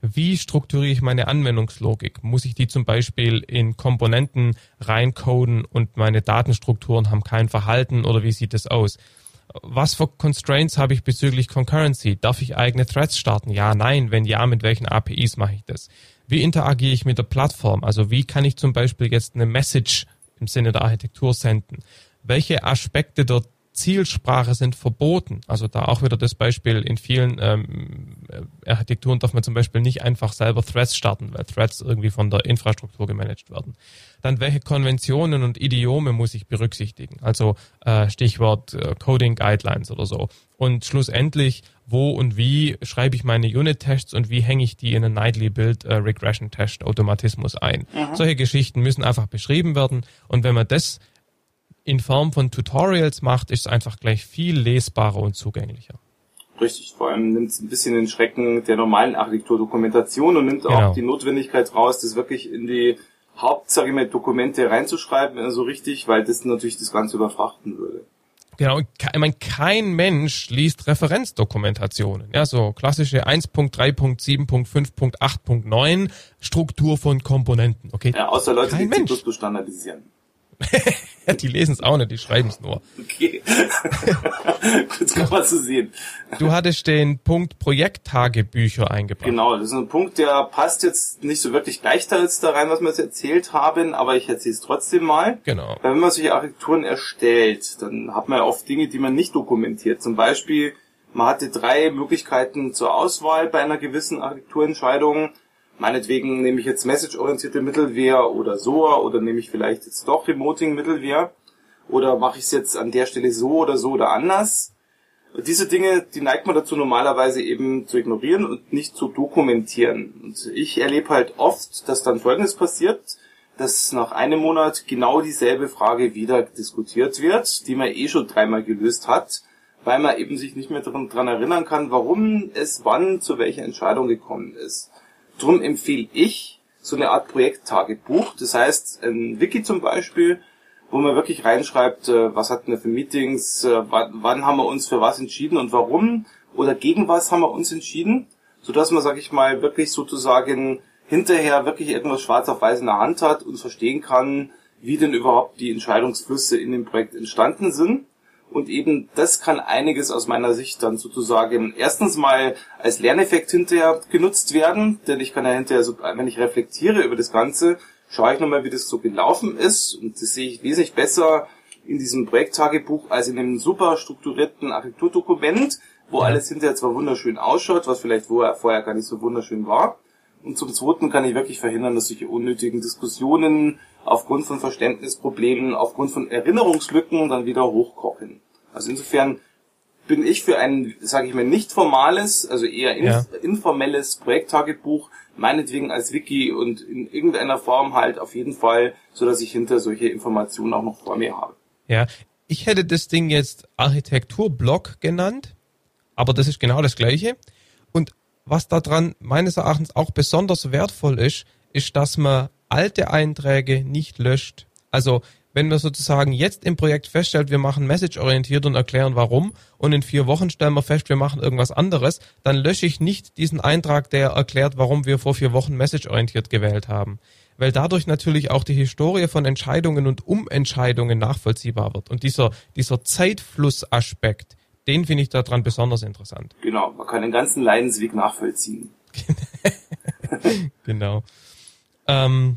Wie strukturiere ich meine Anwendungslogik? Muss ich die zum Beispiel in Komponenten reincoden und meine Datenstrukturen haben kein Verhalten oder wie sieht es aus? Was für Constraints habe ich bezüglich Concurrency? Darf ich eigene Threads starten? Ja, nein. Wenn ja, mit welchen APIs mache ich das? Wie interagiere ich mit der Plattform? Also wie kann ich zum Beispiel jetzt eine Message im Sinne der Architektur senden? Welche Aspekte der Zielsprache sind verboten. Also da auch wieder das Beispiel, in vielen ähm, Architekturen darf man zum Beispiel nicht einfach selber Threads starten, weil Threads irgendwie von der Infrastruktur gemanagt werden. Dann welche Konventionen und Idiome muss ich berücksichtigen? Also äh, Stichwort äh, Coding Guidelines oder so. Und schlussendlich, wo und wie schreibe ich meine Unit-Tests und wie hänge ich die in einen Nightly Build äh, Regression Test Automatismus ein? Mhm. Solche Geschichten müssen einfach beschrieben werden. Und wenn man das in Form von Tutorials macht, ist es einfach gleich viel lesbarer und zugänglicher.
Richtig, vor allem nimmt es ein bisschen den Schrecken der normalen Architekturdokumentation und nimmt genau. auch die Notwendigkeit raus, das wirklich in die Haupt, sage ich mal, Dokumente reinzuschreiben, so also richtig, weil das natürlich das Ganze überfrachten würde.
Genau, ich meine, kein Mensch liest Referenzdokumentationen. Ja, so klassische 1.3.7.5.8.9 Struktur von Komponenten. Okay.
Ja, außer Leute, kein die Mensch. Standardisieren. [LAUGHS]
die lesen es auch nicht, die schreiben es nur. Okay. [LAUGHS]
Kurz kann man so sehen.
Du hattest den Punkt Projekttagebücher eingebracht.
Genau, das ist ein Punkt, der passt jetzt nicht so wirklich gleich da jetzt da rein, was wir jetzt erzählt haben, aber ich erzähle es trotzdem mal.
Genau.
Weil wenn man solche Architekturen erstellt, dann hat man ja oft Dinge, die man nicht dokumentiert. Zum Beispiel, man hatte drei Möglichkeiten zur Auswahl bei einer gewissen Architekturentscheidung Meinetwegen nehme ich jetzt message-orientierte Mittelwehr oder SOA oder nehme ich vielleicht jetzt doch Remoting-Mittelwehr oder mache ich es jetzt an der Stelle so oder so oder anders. Diese Dinge, die neigt man dazu normalerweise eben zu ignorieren und nicht zu dokumentieren. Und ich erlebe halt oft, dass dann Folgendes passiert, dass nach einem Monat genau dieselbe Frage wieder diskutiert wird, die man eh schon dreimal gelöst hat, weil man eben sich nicht mehr daran erinnern kann, warum es wann zu welcher Entscheidung gekommen ist. Drum empfehle ich so eine Art Projekttagebuch. Das heißt, ein Wiki zum Beispiel, wo man wirklich reinschreibt, äh, was hatten wir für Meetings, äh, wann, haben wir uns für was entschieden und warum oder gegen was haben wir uns entschieden, so dass man, sag ich mal, wirklich sozusagen hinterher wirklich etwas schwarz auf weiß in der Hand hat und verstehen kann, wie denn überhaupt die Entscheidungsflüsse in dem Projekt entstanden sind. Und eben das kann einiges aus meiner Sicht dann sozusagen erstens mal als Lerneffekt hinterher genutzt werden, denn ich kann ja hinterher, so, wenn ich reflektiere über das Ganze, schaue ich nochmal, wie das so gelaufen ist und das sehe ich wesentlich besser in diesem Projekttagebuch als in einem super strukturierten Architekturdokument, wo alles hinterher zwar wunderschön ausschaut, was vielleicht vorher gar nicht so wunderschön war. Und zum Zweiten kann ich wirklich verhindern, dass solche unnötigen Diskussionen aufgrund von Verständnisproblemen, aufgrund von Erinnerungslücken dann wieder hochkochen. Also insofern bin ich für ein, sage ich mal, nicht formales, also eher in, ja. informelles Projekttagebuch, meinetwegen als Wiki und in irgendeiner Form halt auf jeden Fall, so dass ich hinter solche Informationen auch noch vor mir habe.
Ja, ich hätte das Ding jetzt Architekturblock genannt, aber das ist genau das gleiche. Und was daran meines Erachtens auch besonders wertvoll ist, ist, dass man alte Einträge nicht löscht. Also wenn man sozusagen jetzt im Projekt feststellt, wir machen message-orientiert und erklären warum und in vier Wochen stellen wir fest, wir machen irgendwas anderes, dann lösche ich nicht diesen Eintrag, der erklärt, warum wir vor vier Wochen message-orientiert gewählt haben. Weil dadurch natürlich auch die Historie von Entscheidungen und Umentscheidungen nachvollziehbar wird. Und dieser, dieser Zeitflussaspekt, den finde ich daran besonders interessant.
Genau, man kann den ganzen Leidensweg nachvollziehen. [LAUGHS]
genau. Ähm,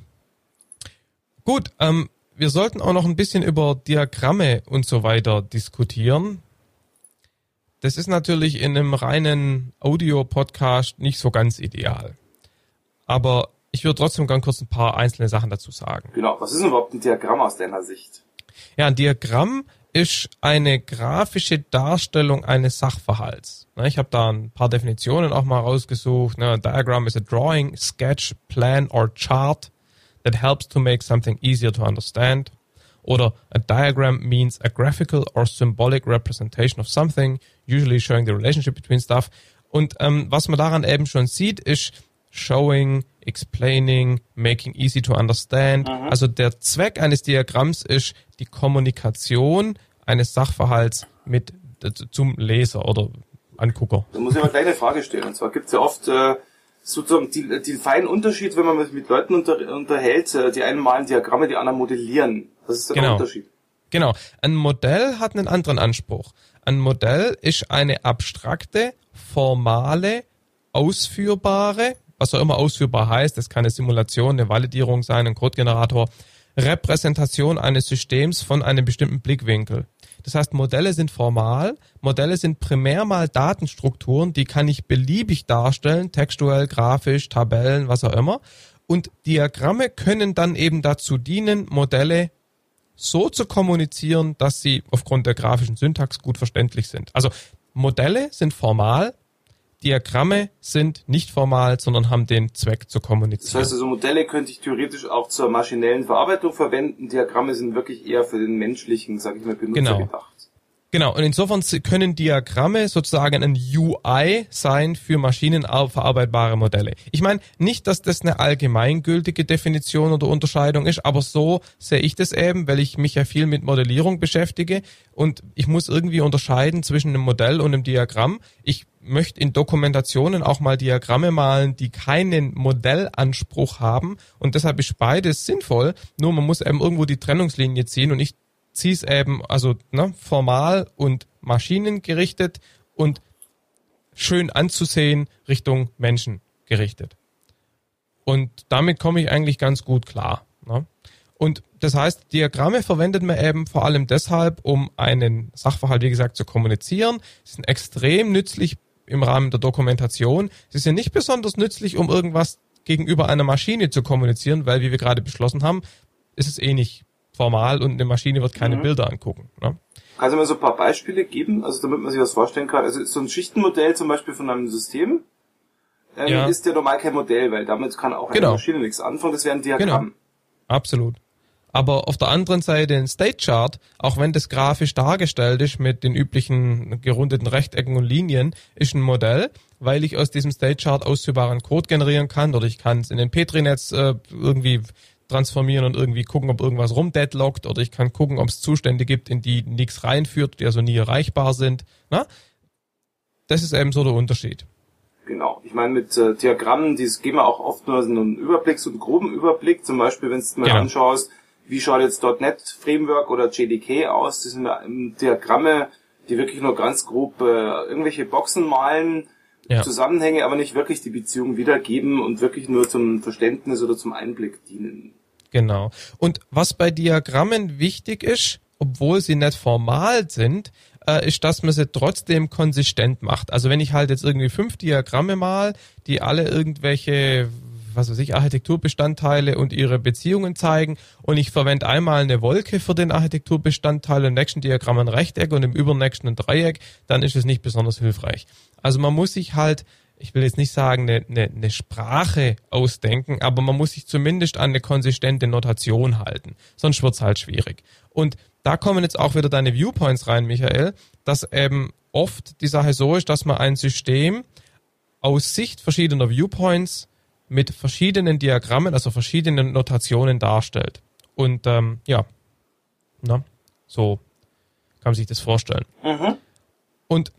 gut, ähm, wir sollten auch noch ein bisschen über Diagramme und so weiter diskutieren. Das ist natürlich in einem reinen Audio-Podcast nicht so ganz ideal. Aber ich würde trotzdem ganz kurz ein paar einzelne Sachen dazu sagen.
Genau, was ist denn überhaupt ein Diagramm aus deiner Sicht?
Ja, ein Diagramm ist eine grafische Darstellung eines Sachverhalts. Ich habe da ein paar Definitionen auch mal rausgesucht. A diagram is a drawing, sketch, plan or chart that helps to make something easier to understand. Oder a diagram means a graphical or symbolic representation of something, usually showing the relationship between stuff. Und ähm, was man daran eben schon sieht, ist showing, explaining, making easy to understand. Mhm. Also der Zweck eines Diagramms ist die Kommunikation eines Sachverhalts mit zum Leser oder Angucker.
Da muss ich mal gleich eine Frage stellen. Und zwar gibt es ja oft äh, sozusagen die, die feinen Unterschied, wenn man mit, mit Leuten unter, unterhält. Äh, die einen malen Diagramme, die anderen modellieren. Was ist der
genau.
Unterschied?
Genau. Ein Modell hat einen anderen Anspruch. Ein Modell ist eine abstrakte, formale, ausführbare, was auch immer ausführbar heißt, das kann eine Simulation, eine Validierung sein, ein Codegenerator, Repräsentation eines Systems von einem bestimmten Blickwinkel. Das heißt, Modelle sind formal, Modelle sind primär mal Datenstrukturen, die kann ich beliebig darstellen, textuell, grafisch, Tabellen, was auch immer. Und Diagramme können dann eben dazu dienen, Modelle so zu kommunizieren, dass sie aufgrund der grafischen Syntax gut verständlich sind. Also Modelle sind formal, Diagramme sind nicht formal, sondern haben den Zweck zu kommunizieren.
Das heißt also, Modelle könnte ich theoretisch auch zur maschinellen Verarbeitung verwenden. Diagramme sind wirklich eher für den menschlichen, sag ich mal, Benutzer
genau.
gedacht.
Genau, und insofern können Diagramme sozusagen ein UI sein für maschinenverarbeitbare Modelle. Ich meine, nicht, dass das eine allgemeingültige Definition oder Unterscheidung ist, aber so sehe ich das eben, weil ich mich ja viel mit Modellierung beschäftige und ich muss irgendwie unterscheiden zwischen einem Modell und einem Diagramm. Ich möchte in Dokumentationen auch mal Diagramme malen, die keinen Modellanspruch haben und deshalb ist beides sinnvoll, nur man muss eben irgendwo die Trennungslinie ziehen und ich es eben also ne, formal und maschinengerichtet und schön anzusehen Richtung Menschen gerichtet. Und damit komme ich eigentlich ganz gut klar. Ne? Und das heißt, Diagramme verwendet man eben vor allem deshalb, um einen Sachverhalt, wie gesagt, zu kommunizieren. Sie sind extrem nützlich im Rahmen der Dokumentation. Sie sind nicht besonders nützlich, um irgendwas gegenüber einer Maschine zu kommunizieren, weil, wie wir gerade beschlossen haben, ist es eh nicht formal und eine Maschine wird keine mhm. Bilder angucken. Ne?
Kannst du mir so ein paar Beispiele geben, also damit man sich was vorstellen kann? Also so ein Schichtenmodell zum Beispiel von einem System ähm, ja. ist ja normal kein Modell, weil damit kann auch eine genau. Maschine nichts anfangen. Das wäre ein Diagramm. Genau.
Absolut. Aber auf der anderen Seite ein State Chart, auch wenn das grafisch dargestellt ist mit den üblichen gerundeten Rechtecken und Linien, ist ein Modell, weil ich aus diesem State Chart ausführbaren Code generieren kann oder ich kann es in den Petri-Netz äh, irgendwie transformieren und irgendwie gucken, ob irgendwas rumdeadlockt oder ich kann gucken, ob es Zustände gibt, in die nichts reinführt, die also nie erreichbar sind. Na? Das ist eben so der Unterschied.
Genau. Ich meine, mit äh, Diagrammen, die geben wir auch oft nur so einen Überblick, so einen groben Überblick. Zum Beispiel, wenn du mal genau. anschaust, wie schaut jetzt .NET Framework oder JDK aus? Das sind Diagramme, die wirklich nur ganz grob äh, irgendwelche Boxen malen, ja. Zusammenhänge, aber nicht wirklich die Beziehung wiedergeben und wirklich nur zum Verständnis oder zum Einblick dienen.
Genau. Und was bei Diagrammen wichtig ist, obwohl sie nicht formal sind, äh, ist, dass man sie trotzdem konsistent macht. Also wenn ich halt jetzt irgendwie fünf Diagramme mal, die alle irgendwelche was weiß ich, Architekturbestandteile und ihre Beziehungen zeigen und ich verwende einmal eine Wolke für den Architekturbestandteil, im nächsten Diagramm ein Rechteck und im übernächsten ein Dreieck, dann ist es nicht besonders hilfreich. Also man muss sich halt ich will jetzt nicht sagen, eine, eine, eine Sprache ausdenken, aber man muss sich zumindest an eine konsistente Notation halten. Sonst wird's halt schwierig. Und da kommen jetzt auch wieder deine Viewpoints rein, Michael, dass eben oft die Sache so ist, dass man ein System aus Sicht verschiedener Viewpoints mit verschiedenen Diagrammen, also verschiedenen Notationen darstellt. Und ähm, ja, Ne? So kann man sich das vorstellen. Mhm. Und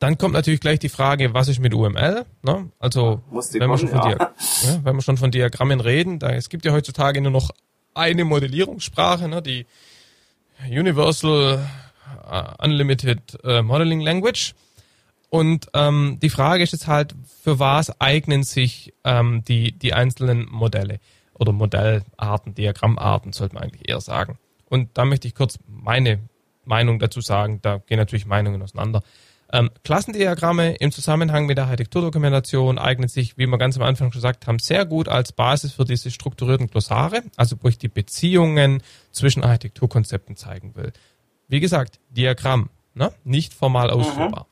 dann kommt natürlich gleich die Frage, was ist mit UML? Ne? Also wenn, kommen, wir schon von ja. ja, wenn wir schon von Diagrammen reden, da es gibt ja heutzutage nur noch eine Modellierungssprache, ne? die Universal uh, Unlimited uh, Modeling Language. Und ähm, die Frage ist jetzt halt, für was eignen sich ähm, die, die einzelnen Modelle oder Modellarten, Diagrammarten, sollte man eigentlich eher sagen. Und da möchte ich kurz meine Meinung dazu sagen. Da gehen natürlich Meinungen auseinander. Ähm, Klassendiagramme im Zusammenhang mit der Architekturdokumentation eignen sich, wie wir ganz am Anfang schon gesagt haben, sehr gut als Basis für diese strukturierten Glossare, also wo ich die Beziehungen zwischen Architekturkonzepten zeigen will. Wie gesagt, Diagramm, ne? nicht formal mhm. ausführbar.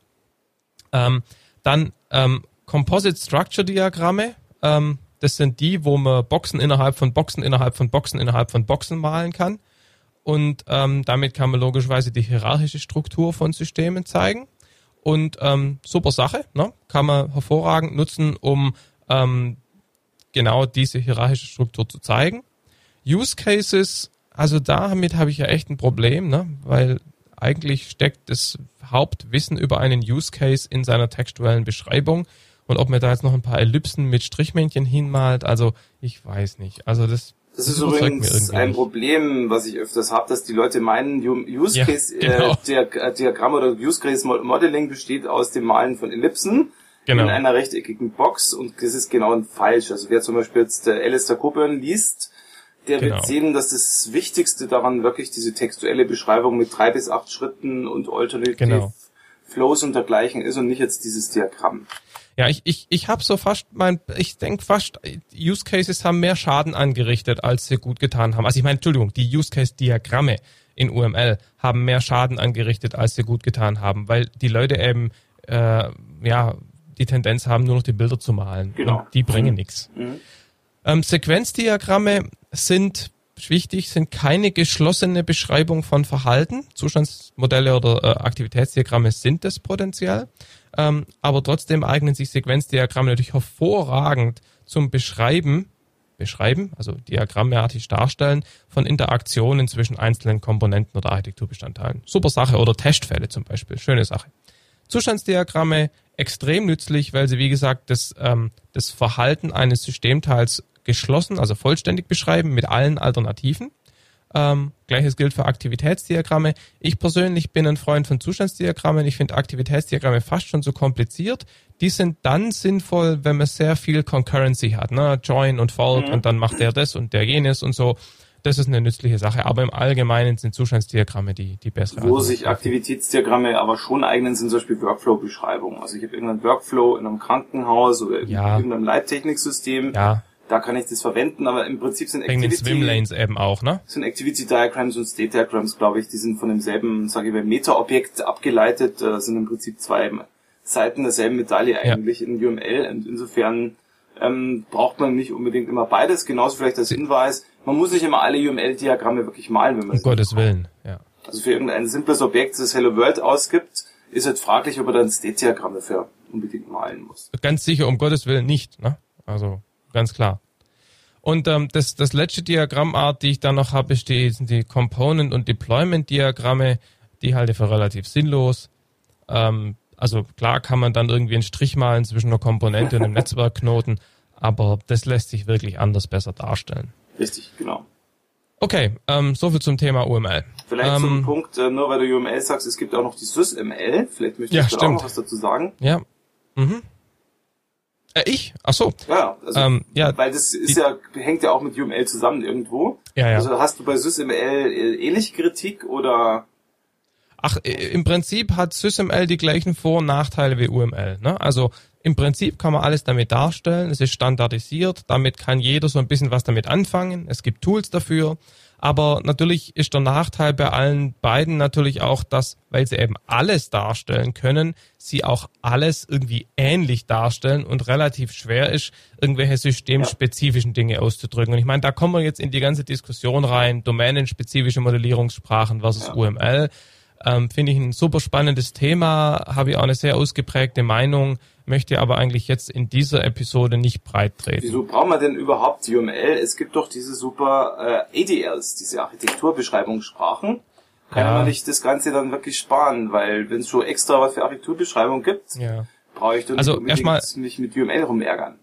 Mhm. Ähm, dann ähm, Composite Structure Diagramme, ähm, das sind die, wo man Boxen innerhalb von Boxen innerhalb von Boxen innerhalb von Boxen malen kann. Und ähm, damit kann man logischerweise die hierarchische Struktur von Systemen zeigen. Und ähm, super Sache, ne? kann man hervorragend nutzen, um ähm, genau diese hierarchische Struktur zu zeigen. Use Cases, also damit habe ich ja echt ein Problem, ne? weil eigentlich steckt das Hauptwissen über einen Use Case in seiner textuellen Beschreibung. Und ob man da jetzt noch ein paar Ellipsen mit Strichmännchen hinmalt, also ich weiß nicht. Also das
das, das ist übrigens ein Problem, was ich öfters habe, dass die Leute meinen, Use Case ja, genau. äh, Diagramm oder Use Case Modeling besteht aus dem Malen von Ellipsen genau. in einer rechteckigen Box und das ist genau falsch. Also wer zum Beispiel jetzt äh, Alistair Coburn liest, der genau. wird sehen, dass das Wichtigste daran wirklich diese textuelle Beschreibung mit drei bis acht Schritten und Alternative genau. Flows und dergleichen ist und nicht jetzt dieses Diagramm.
Ja, ich, ich, ich habe so fast mein, ich denk fast, Use Cases haben mehr Schaden angerichtet, als sie gut getan haben. Also ich meine, Entschuldigung, die Use Case Diagramme in UML haben mehr Schaden angerichtet, als sie gut getan haben, weil die Leute eben äh, ja die Tendenz haben, nur noch die Bilder zu malen. Genau. Und die bringen mhm. nichts. Mhm. Ähm, Sequenzdiagramme sind wichtig, sind keine geschlossene Beschreibung von Verhalten. Zustandsmodelle oder äh, Aktivitätsdiagramme sind das potenziell. Ähm, aber trotzdem eignen sich Sequenzdiagramme natürlich hervorragend zum Beschreiben, beschreiben, also diagrammartig darstellen von Interaktionen zwischen einzelnen Komponenten oder Architekturbestandteilen. Super Sache oder Testfälle zum Beispiel, schöne Sache. Zustandsdiagramme extrem nützlich, weil sie wie gesagt das, ähm, das Verhalten eines Systemteils geschlossen, also vollständig beschreiben mit allen Alternativen. Ähm, Gleiches gilt für Aktivitätsdiagramme. Ich persönlich bin ein Freund von Zustandsdiagrammen. Ich finde Aktivitätsdiagramme fast schon so kompliziert. Die sind dann sinnvoll, wenn man sehr viel Concurrency hat, ne? Join und Fold mhm. und dann macht der das und der jenes und so. Das ist eine nützliche Sache. Aber im Allgemeinen sind Zustandsdiagramme die, die bessere.
Wo sich Aktivitätsdiagramme aber schon eignen, sind zum Beispiel Workflow-Beschreibungen. Also ich habe irgendeinen Workflow in einem Krankenhaus oder ja. irgendeinem Leittechniksystem.
Ja
da kann ich das verwenden, aber im Prinzip sind
Activity... Swim Lanes eben auch, ne?
Sind Activity Diagrams und State Diagrams, glaube ich, die sind von demselben, sage ich mal, Meta-Objekt abgeleitet, äh, sind im Prinzip zwei Seiten derselben Medaille eigentlich ja. in UML und insofern ähm, braucht man nicht unbedingt immer beides, genauso vielleicht als Hinweis, man muss nicht immer alle UML-Diagramme wirklich malen, wenn man
Um Gottes Willen, ja.
Also für irgendein simples Objekt, das Hello World ausgibt, ist halt fraglich, ob er dann State-Diagramme dafür unbedingt malen muss.
Ganz sicher, um Gottes Willen nicht, ne? Also Ganz klar. Und ähm, das, das letzte Diagrammart, die ich da noch habe, ist die, sind die Component- und Deployment-Diagramme. Die halte ich für relativ sinnlos. Ähm, also klar kann man dann irgendwie einen Strich malen zwischen einer Komponente und einem [LAUGHS] Netzwerkknoten, aber das lässt sich wirklich anders besser darstellen.
Richtig, genau.
Okay, ähm, soviel zum Thema UML.
Vielleicht ähm, zum Punkt, äh, nur weil du UML sagst, es gibt auch noch die SysML. Vielleicht möchtest
ja,
du auch noch was dazu sagen.
Ja. Mhm. Äh, ich? Ach so.
Ja, also, ähm, ja, weil das ist die, ja, hängt ja auch mit UML zusammen irgendwo.
Ja, ja.
Also hast du bei SysML äh, ähnliche Kritik oder?
Ach, äh, im Prinzip hat SysML die gleichen Vor- und Nachteile wie UML. Ne? Also im Prinzip kann man alles damit darstellen. Es ist standardisiert. Damit kann jeder so ein bisschen was damit anfangen. Es gibt Tools dafür. Aber natürlich ist der Nachteil bei allen beiden natürlich auch, dass, weil sie eben alles darstellen können, sie auch alles irgendwie ähnlich darstellen und relativ schwer ist, irgendwelche systemspezifischen Dinge auszudrücken. Und ich meine, da kommen wir jetzt in die ganze Diskussion rein, domänenspezifische Modellierungssprachen versus. UML. Ähm, Finde ich ein super spannendes Thema, habe ich auch eine sehr ausgeprägte Meinung. Möchte aber eigentlich jetzt in dieser Episode nicht breit treten.
Wieso brauchen wir denn überhaupt UML? Es gibt doch diese super äh, ADLs, diese Architekturbeschreibungssprachen. Kann ja. man nicht das Ganze dann wirklich sparen, weil wenn es schon extra was für Architekturbeschreibung gibt,
ja.
brauche ich dann
also
nicht
erstmal
mich mit UML rumärgern.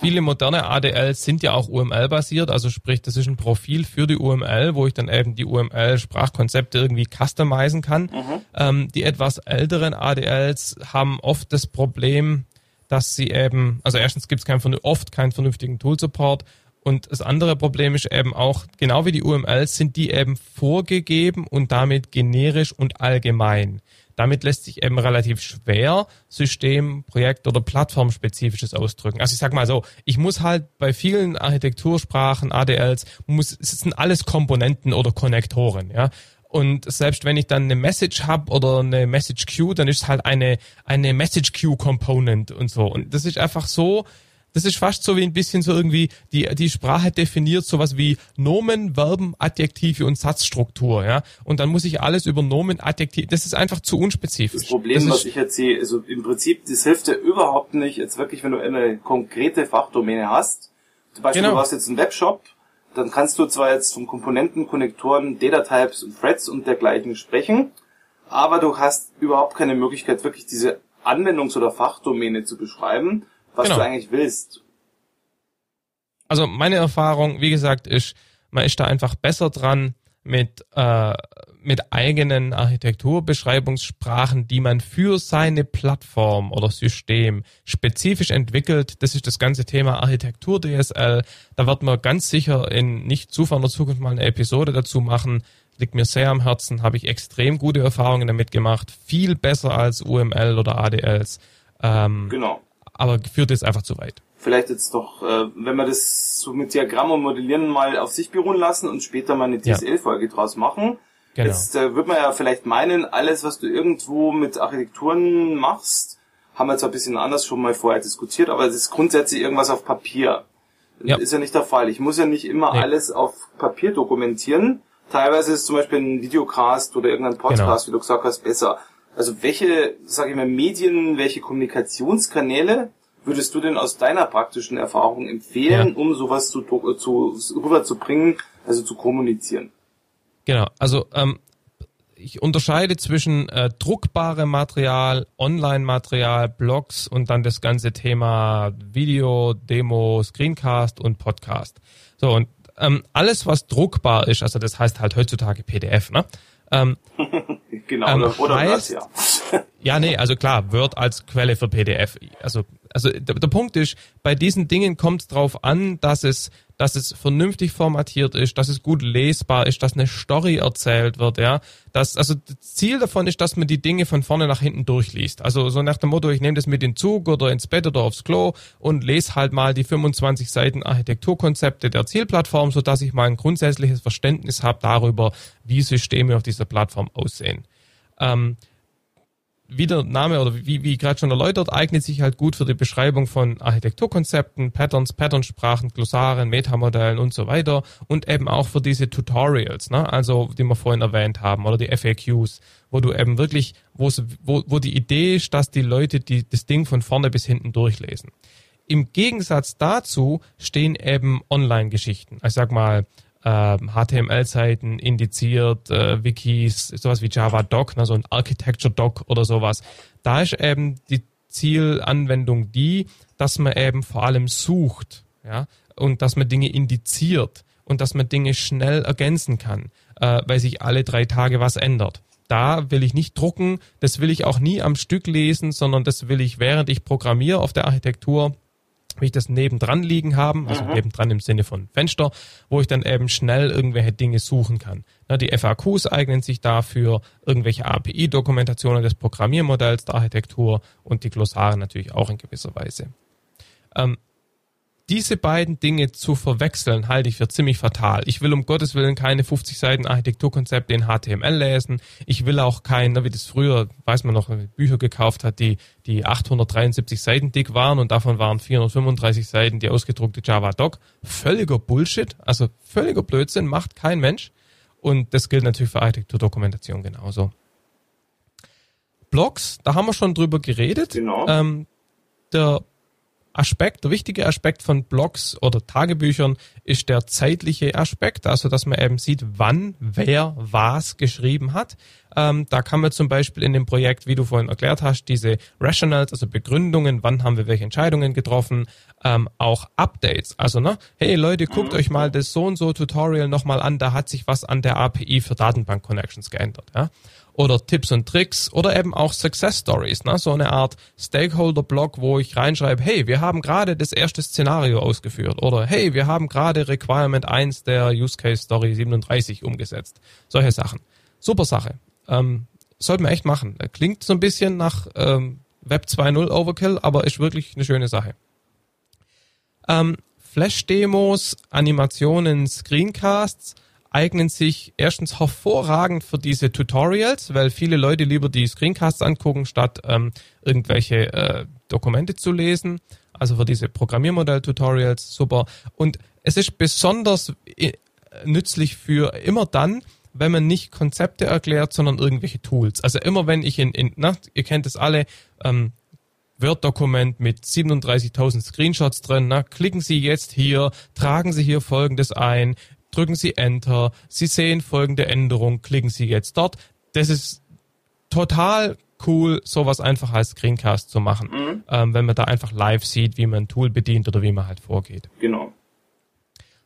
Viele moderne ADLs sind ja auch UML-basiert, also sprich, das ist ein Profil für die UML, wo ich dann eben die UML-Sprachkonzepte irgendwie customizen kann. Mhm. Ähm, die etwas älteren ADLs haben oft das Problem, dass sie eben, also erstens gibt es kein, oft keinen vernünftigen Tool-Support und das andere Problem ist eben auch, genau wie die UMLs sind die eben vorgegeben und damit generisch und allgemein. Damit lässt sich eben relativ schwer System, Projekt oder Plattformspezifisches ausdrücken. Also ich sag mal so, ich muss halt bei vielen Architektursprachen, ADLs, muss, es sind alles Komponenten oder Konnektoren, ja. Und selbst wenn ich dann eine Message habe oder eine Message Queue, dann ist es halt eine, eine Message Queue Component und so. Und das ist einfach so, das ist fast so wie ein bisschen so irgendwie, die, die Sprache definiert sowas wie Nomen, Verben, Adjektive und Satzstruktur, ja. Und dann muss ich alles über Nomen, Adjektive, das ist einfach zu unspezifisch.
Das Problem, das was ich jetzt sehe, also im Prinzip, das hilft dir überhaupt nicht, jetzt wirklich, wenn du eine konkrete Fachdomäne hast. Zum Beispiel, genau. du hast jetzt einen Webshop, dann kannst du zwar jetzt von Komponenten, Konnektoren, Datatypes und Threads und dergleichen sprechen, aber du hast überhaupt keine Möglichkeit, wirklich diese Anwendungs- oder Fachdomäne zu beschreiben was genau. du eigentlich willst.
Also meine Erfahrung, wie gesagt, ist, man ist da einfach besser dran mit, äh, mit eigenen Architekturbeschreibungssprachen, die man für seine Plattform oder System spezifisch entwickelt. Das ist das ganze Thema Architektur DSL. Da wird man ganz sicher in nicht zu ferner Zukunft mal eine Episode dazu machen. Liegt mir sehr am Herzen, habe ich extrem gute Erfahrungen damit gemacht. Viel besser als UML oder ADLs.
Ähm, genau
aber führt jetzt einfach zu weit.
Vielleicht jetzt doch, äh, wenn wir das so mit Diagramm und Modellieren mal auf sich beruhen lassen und später mal eine DSL-Folge ja. draus machen. Genau. Jetzt äh, wird man ja vielleicht meinen, alles, was du irgendwo mit Architekturen machst, haben wir zwar ein bisschen anders schon mal vorher diskutiert, aber es ist grundsätzlich irgendwas auf Papier. Ja. Ist ja nicht der Fall. Ich muss ja nicht immer nee. alles auf Papier dokumentieren. Teilweise ist zum Beispiel ein Videocast oder irgendein Podcast, genau. wie du gesagt hast, besser. Also welche, sag ich mal, Medien, welche Kommunikationskanäle würdest du denn aus deiner praktischen Erfahrung empfehlen, ja. um sowas zu, zu rüberzubringen, also zu kommunizieren?
Genau, also ähm, ich unterscheide zwischen äh, druckbarem Material, Online-Material, Blogs und dann das ganze Thema Video, Demo, Screencast und Podcast. So und ähm, alles, was druckbar ist, also das heißt halt heutzutage PDF, ne? Ähm, [LAUGHS]
genau, ähm, oder, heißt,
das, ja. [LAUGHS] ja, nee, also klar, Word als Quelle für PDF. Also, also der, der Punkt ist, bei diesen Dingen kommt es darauf an, dass es dass es vernünftig formatiert ist, dass es gut lesbar ist, dass eine Story erzählt wird, ja. Das, also das Ziel davon ist, dass man die Dinge von vorne nach hinten durchliest. Also so nach dem Motto, ich nehme das mit in den Zug oder ins Bett oder aufs Klo und lese halt mal die 25 Seiten Architekturkonzepte der Zielplattform, so dass ich mal ein grundsätzliches Verständnis habe darüber, wie Systeme auf dieser Plattform aussehen. Ähm, wie der Name oder wie, wie gerade schon erläutert, eignet sich halt gut für die Beschreibung von Architekturkonzepten, Patterns, Patternsprachen, Glossaren, Metamodellen und so weiter und eben auch für diese Tutorials, ne? also die wir vorhin erwähnt haben oder die FAQs, wo du eben wirklich, wo, wo, die Idee ist, dass die Leute die, das Ding von vorne bis hinten durchlesen. Im Gegensatz dazu stehen eben Online-Geschichten. Ich sag mal, äh, HTML-Seiten indiziert, äh, Wikis, sowas wie Java Doc, ne, so ein Architecture Doc oder sowas. Da ist eben die Zielanwendung die, dass man eben vor allem sucht, ja, und dass man Dinge indiziert und dass man Dinge schnell ergänzen kann, äh, weil sich alle drei Tage was ändert. Da will ich nicht drucken, das will ich auch nie am Stück lesen, sondern das will ich, während ich programmiere auf der Architektur, will ich das nebendran liegen haben, also mhm. nebendran im Sinne von Fenster, wo ich dann eben schnell irgendwelche Dinge suchen kann. Na, die FAQs eignen sich dafür, irgendwelche API-Dokumentationen des Programmiermodells der Architektur und die Glossare natürlich auch in gewisser Weise. Ähm, diese beiden Dinge zu verwechseln, halte ich für ziemlich fatal. Ich will um Gottes Willen keine 50 Seiten Architekturkonzepte in HTML lesen. Ich will auch kein, wie das früher, weiß man noch, Bücher gekauft hat, die, die 873 Seiten dick waren und davon waren 435 Seiten die ausgedruckte Java Doc. Völliger Bullshit, also völliger Blödsinn, macht kein Mensch. Und das gilt natürlich für Architekturdokumentation genauso. Blogs, da haben wir schon drüber geredet.
Genau.
Ähm, der Aspekt, der wichtige Aspekt von Blogs oder Tagebüchern ist der zeitliche Aspekt, also dass man eben sieht, wann wer was geschrieben hat. Ähm, da kann man zum Beispiel in dem Projekt, wie du vorhin erklärt hast, diese Rationals, also Begründungen, wann haben wir welche Entscheidungen getroffen, ähm, auch Updates. Also, ne, hey Leute, guckt euch mal das so und so Tutorial nochmal an, da hat sich was an der API für Datenbank-Connections geändert. Ja? Oder Tipps und Tricks oder eben auch Success Stories, ne? so eine Art Stakeholder-Blog, wo ich reinschreibe, hey, wir haben gerade das erste Szenario ausgeführt oder hey, wir haben gerade Requirement 1 der Use Case Story 37 umgesetzt. Solche Sachen. Super Sache. Ähm, sollte man echt machen. Klingt so ein bisschen nach ähm, Web 2.0 Overkill, aber ist wirklich eine schöne Sache. Ähm, Flash-Demos, Animationen, Screencasts – eignen sich erstens hervorragend für diese Tutorials, weil viele Leute lieber die Screencasts angucken, statt ähm, irgendwelche äh, Dokumente zu lesen. Also für diese Programmiermodell-Tutorials super. Und es ist besonders äh, nützlich für immer dann, wenn man nicht Konzepte erklärt, sondern irgendwelche Tools. Also immer wenn ich in, in na, ihr kennt es alle, ähm, Word-Dokument mit 37.000 Screenshots drin. Na, klicken Sie jetzt hier, tragen Sie hier Folgendes ein, drücken Sie Enter, Sie sehen folgende Änderung, klicken Sie jetzt dort. Das ist total cool, sowas einfach als Screencast zu machen, mhm. ähm, wenn man da einfach live sieht, wie man ein Tool bedient oder wie man halt vorgeht.
Genau.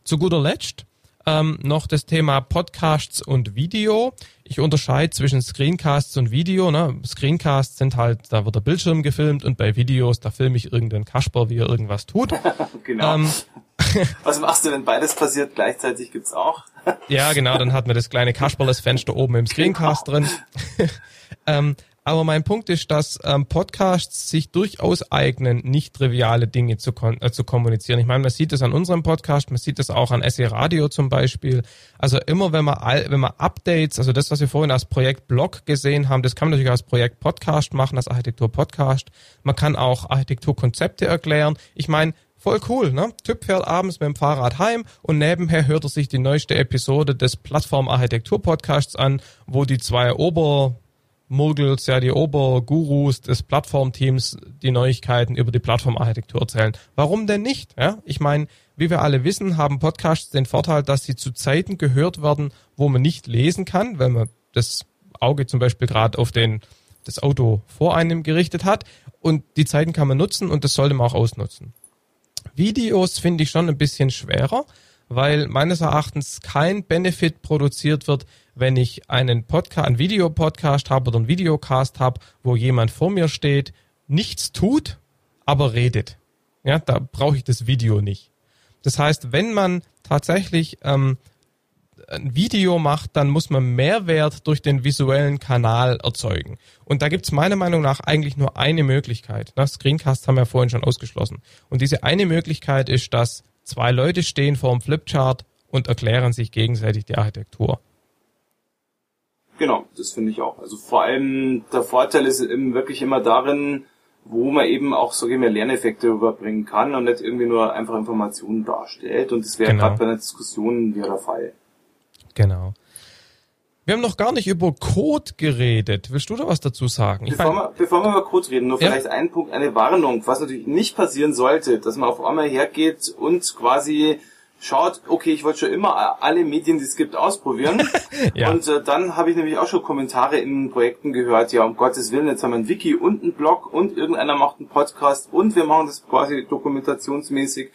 Zu guter Letzt ähm, noch das Thema Podcasts und Video. Ich unterscheide zwischen Screencasts und Video. Ne? Screencasts sind halt, da wird der Bildschirm gefilmt und bei Videos, da filme ich irgendeinen Kasper, wie er irgendwas tut. [LAUGHS]
genau. Ähm, [LAUGHS] Was machst du, wenn beides passiert? Gleichzeitig gibt's auch.
ja, genau, dann hat man das kleine Kasperles-Fenster oben im Screencast genau. drin. [LAUGHS] ähm, aber mein Punkt ist, dass ähm, Podcasts sich durchaus eignen, nicht triviale Dinge zu, äh, zu kommunizieren. Ich meine, man sieht es an unserem Podcast, man sieht es auch an SE Radio zum Beispiel. Also immer, wenn man, wenn man Updates, also das, was wir vorhin als Projekt Blog gesehen haben, das kann man natürlich als Projekt Podcast machen, als Architektur Podcast. Man kann auch Architekturkonzepte erklären. Ich meine, Voll cool, ne? Typ fährt abends mit dem Fahrrad heim und nebenher hört er sich die neueste Episode des Plattform Architektur Podcasts an, wo die zwei Ober Murgels, ja die Obergurus des Plattformteams die Neuigkeiten über die Plattformarchitektur erzählen. Warum denn nicht? Ja, ich meine, wie wir alle wissen, haben Podcasts den Vorteil, dass sie zu Zeiten gehört werden, wo man nicht lesen kann, wenn man das Auge zum Beispiel gerade auf den das Auto vor einem gerichtet hat. Und die Zeiten kann man nutzen und das sollte man auch ausnutzen. Videos finde ich schon ein bisschen schwerer, weil meines Erachtens kein Benefit produziert wird, wenn ich einen Podcast, einen Videopodcast habe oder einen Videocast habe, wo jemand vor mir steht, nichts tut, aber redet. Ja, da brauche ich das Video nicht. Das heißt, wenn man tatsächlich ähm, ein Video macht, dann muss man Mehrwert durch den visuellen Kanal erzeugen. Und da gibt's meiner Meinung nach eigentlich nur eine Möglichkeit. Na, Screencasts haben wir vorhin schon ausgeschlossen. Und diese eine Möglichkeit ist, dass zwei Leute stehen vor einem Flipchart und erklären sich gegenseitig die Architektur.
Genau, das finde ich auch. Also vor allem der Vorteil ist eben wirklich immer darin, wo man eben auch so mehr Lerneffekte überbringen kann und nicht irgendwie nur einfach Informationen darstellt. Und das wäre genau. gerade bei einer Diskussion wieder der Fall.
Genau. Wir haben noch gar nicht über Code geredet. Willst du da was dazu sagen?
Bevor, mein, wir, bevor wir über Code reden, nur ja? vielleicht ein Punkt, eine Warnung, was natürlich nicht passieren sollte, dass man auf einmal hergeht und quasi schaut, okay, ich wollte schon immer alle Medien, die es gibt, ausprobieren. [LAUGHS] ja. Und äh, dann habe ich nämlich auch schon Kommentare in Projekten gehört, ja, um Gottes Willen, jetzt haben wir ein Wiki und einen Blog und irgendeiner macht einen Podcast und wir machen das quasi dokumentationsmäßig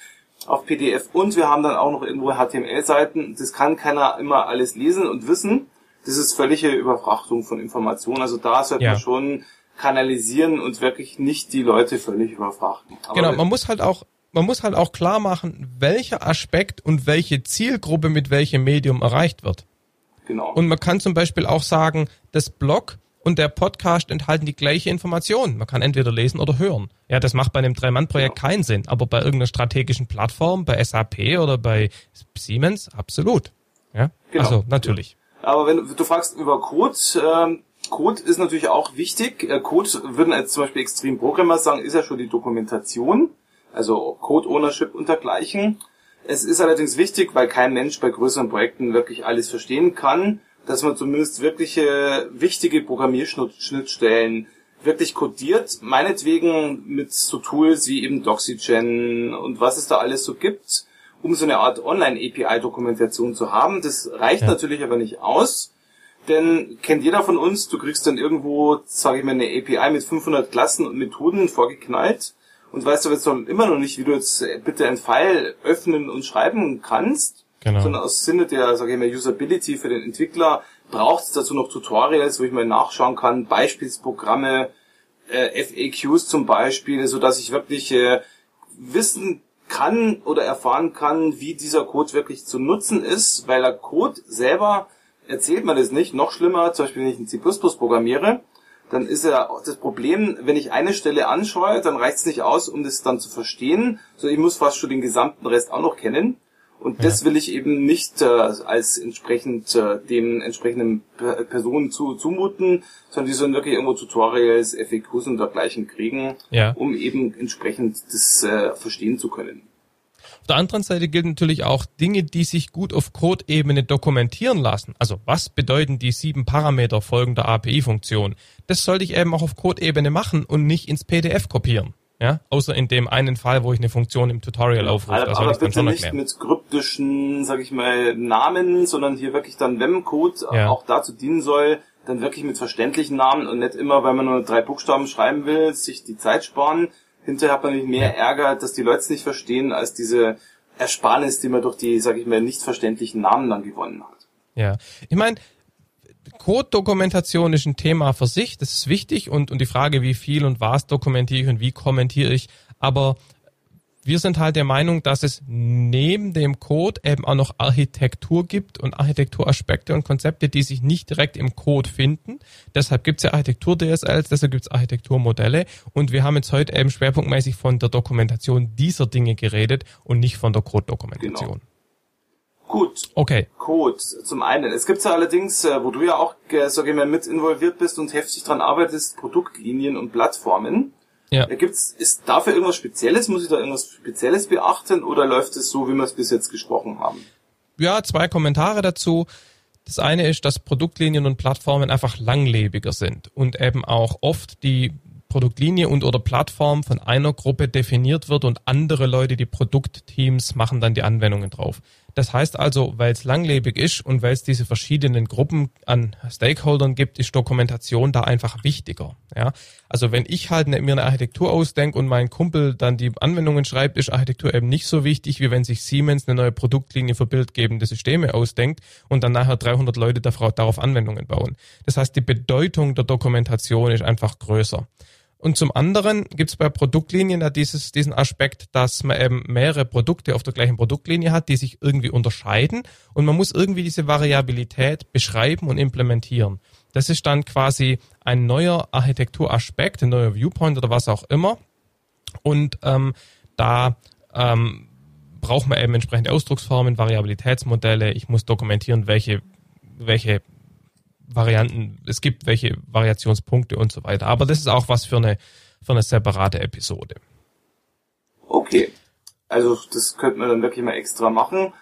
auf PDF und wir haben dann auch noch irgendwo HTML-Seiten. Das kann keiner immer alles lesen und wissen. Das ist völlige Überfrachtung von Informationen. Also da sollte ja. man schon kanalisieren und wirklich nicht die Leute völlig überfrachten.
Aber genau, man muss halt auch man muss halt auch klar machen, welcher Aspekt und welche Zielgruppe mit welchem Medium erreicht wird.
Genau.
Und man kann zum Beispiel auch sagen, das Blog und der Podcast enthalten die gleiche Information. Man kann entweder lesen oder hören. Ja, das macht bei einem Drei-Mann-Projekt genau. keinen Sinn, aber bei irgendeiner strategischen Plattform, bei SAP oder bei Siemens, absolut. Ja, genau. also natürlich.
Aber wenn du fragst über Code, ähm, Code ist natürlich auch wichtig. Äh, Code würden als zum Beispiel Extremprogrammer sagen, ist ja schon die Dokumentation also Code Ownership und dergleichen. Es ist allerdings wichtig, weil kein Mensch bei größeren Projekten wirklich alles verstehen kann, dass man zumindest wirkliche wichtige Programmierschnittstellen wirklich codiert, meinetwegen mit so Tools wie eben Doxygen und was es da alles so gibt, um so eine Art Online-API-Dokumentation zu haben. Das reicht ja. natürlich aber nicht aus, denn kennt jeder von uns, du kriegst dann irgendwo, sage ich mal, eine API mit 500 Klassen und Methoden vorgeknallt und weißt aber jetzt noch immer noch nicht, wie du jetzt bitte ein File öffnen und schreiben kannst, genau. sondern aus Sinne der, sage ich mal, Usability für den Entwickler braucht es dazu noch Tutorials, wo ich mal nachschauen kann, Beispielsprogramme, äh, FAQs zum Beispiel, so dass ich wirklich äh, wissen kann oder erfahren kann, wie dieser Code wirklich zu nutzen ist, weil der Code selber erzählt man das nicht. Noch schlimmer, zum Beispiel wenn ich in C++ programmiere, dann ist ja das Problem, wenn ich eine Stelle anschaue, dann reicht es nicht aus, um das dann zu verstehen, sondern ich muss fast schon den gesamten Rest auch noch kennen. Und das will ich eben nicht äh, als entsprechend äh, dem entsprechenden P Personen zu, zumuten, sondern die sollen wirklich irgendwo Tutorials, FAQs und dergleichen kriegen, ja. um eben entsprechend das äh, verstehen zu können.
Auf der anderen Seite gilt natürlich auch Dinge, die sich gut auf Code-Ebene dokumentieren lassen. Also was bedeuten die sieben Parameter folgender API-Funktion? Das sollte ich eben auch auf Code-Ebene machen und nicht ins PDF kopieren. Ja, außer in dem einen Fall, wo ich eine Funktion im Tutorial aufrufe.
Aber, aber bitte nicht erklären. mit kryptischen, sag ich mal, Namen, sondern hier wirklich dann, wenn Code ja. auch dazu dienen soll, dann wirklich mit verständlichen Namen und nicht immer, weil man nur drei Buchstaben schreiben will, sich die Zeit sparen. Hinterher hat man nicht mehr. Ärger, dass die Leute es nicht verstehen, als diese Ersparnis, die man durch die, sag ich mal, nicht verständlichen Namen dann gewonnen hat.
Ja, ich meine, Code-Dokumentation ist ein Thema für sich, das ist wichtig und, und die Frage, wie viel und was dokumentiere ich und wie kommentiere ich, aber wir sind halt der Meinung, dass es neben dem Code eben auch noch Architektur gibt und Architekturaspekte und Konzepte, die sich nicht direkt im Code finden. Deshalb gibt es ja Architektur-DSLs, deshalb gibt es Architekturmodelle und wir haben jetzt heute eben schwerpunktmäßig von der Dokumentation dieser Dinge geredet und nicht von der Code-Dokumentation. Genau.
Gut.
Okay.
Code zum einen. Es gibt ja allerdings, äh, wo du ja auch, äh, sag ich mal, mit involviert bist und heftig dran arbeitest, Produktlinien und Plattformen. Ja. Da gibt's, ist dafür irgendwas Spezielles? Muss ich da irgendwas Spezielles beachten oder läuft es so, wie wir es bis jetzt gesprochen haben?
Ja, zwei Kommentare dazu. Das eine ist, dass Produktlinien und Plattformen einfach langlebiger sind und eben auch oft die Produktlinie und oder Plattform von einer Gruppe definiert wird und andere Leute, die Produktteams, machen dann die Anwendungen drauf. Das heißt also, weil es langlebig ist und weil es diese verschiedenen Gruppen an Stakeholdern gibt, ist Dokumentation da einfach wichtiger. Ja, also wenn ich halt ne, mir eine Architektur ausdenke und mein Kumpel dann die Anwendungen schreibt, ist Architektur eben nicht so wichtig, wie wenn sich Siemens eine neue Produktlinie für bildgebende Systeme ausdenkt und dann nachher 300 Leute darauf Anwendungen bauen. Das heißt, die Bedeutung der Dokumentation ist einfach größer. Und zum anderen gibt es bei Produktlinien ja dieses, diesen Aspekt, dass man eben mehrere Produkte auf der gleichen Produktlinie hat, die sich irgendwie unterscheiden und man muss irgendwie diese Variabilität beschreiben und implementieren. Das ist dann quasi ein neuer Architekturaspekt, ein neuer Viewpoint oder was auch immer. Und ähm, da ähm, braucht man eben entsprechende Ausdrucksformen, Variabilitätsmodelle. Ich muss dokumentieren, welche, welche Varianten es gibt, welche Variationspunkte und so weiter. Aber das ist auch was für eine, für eine separate Episode.
Okay. Also das könnte man dann wirklich mal extra machen.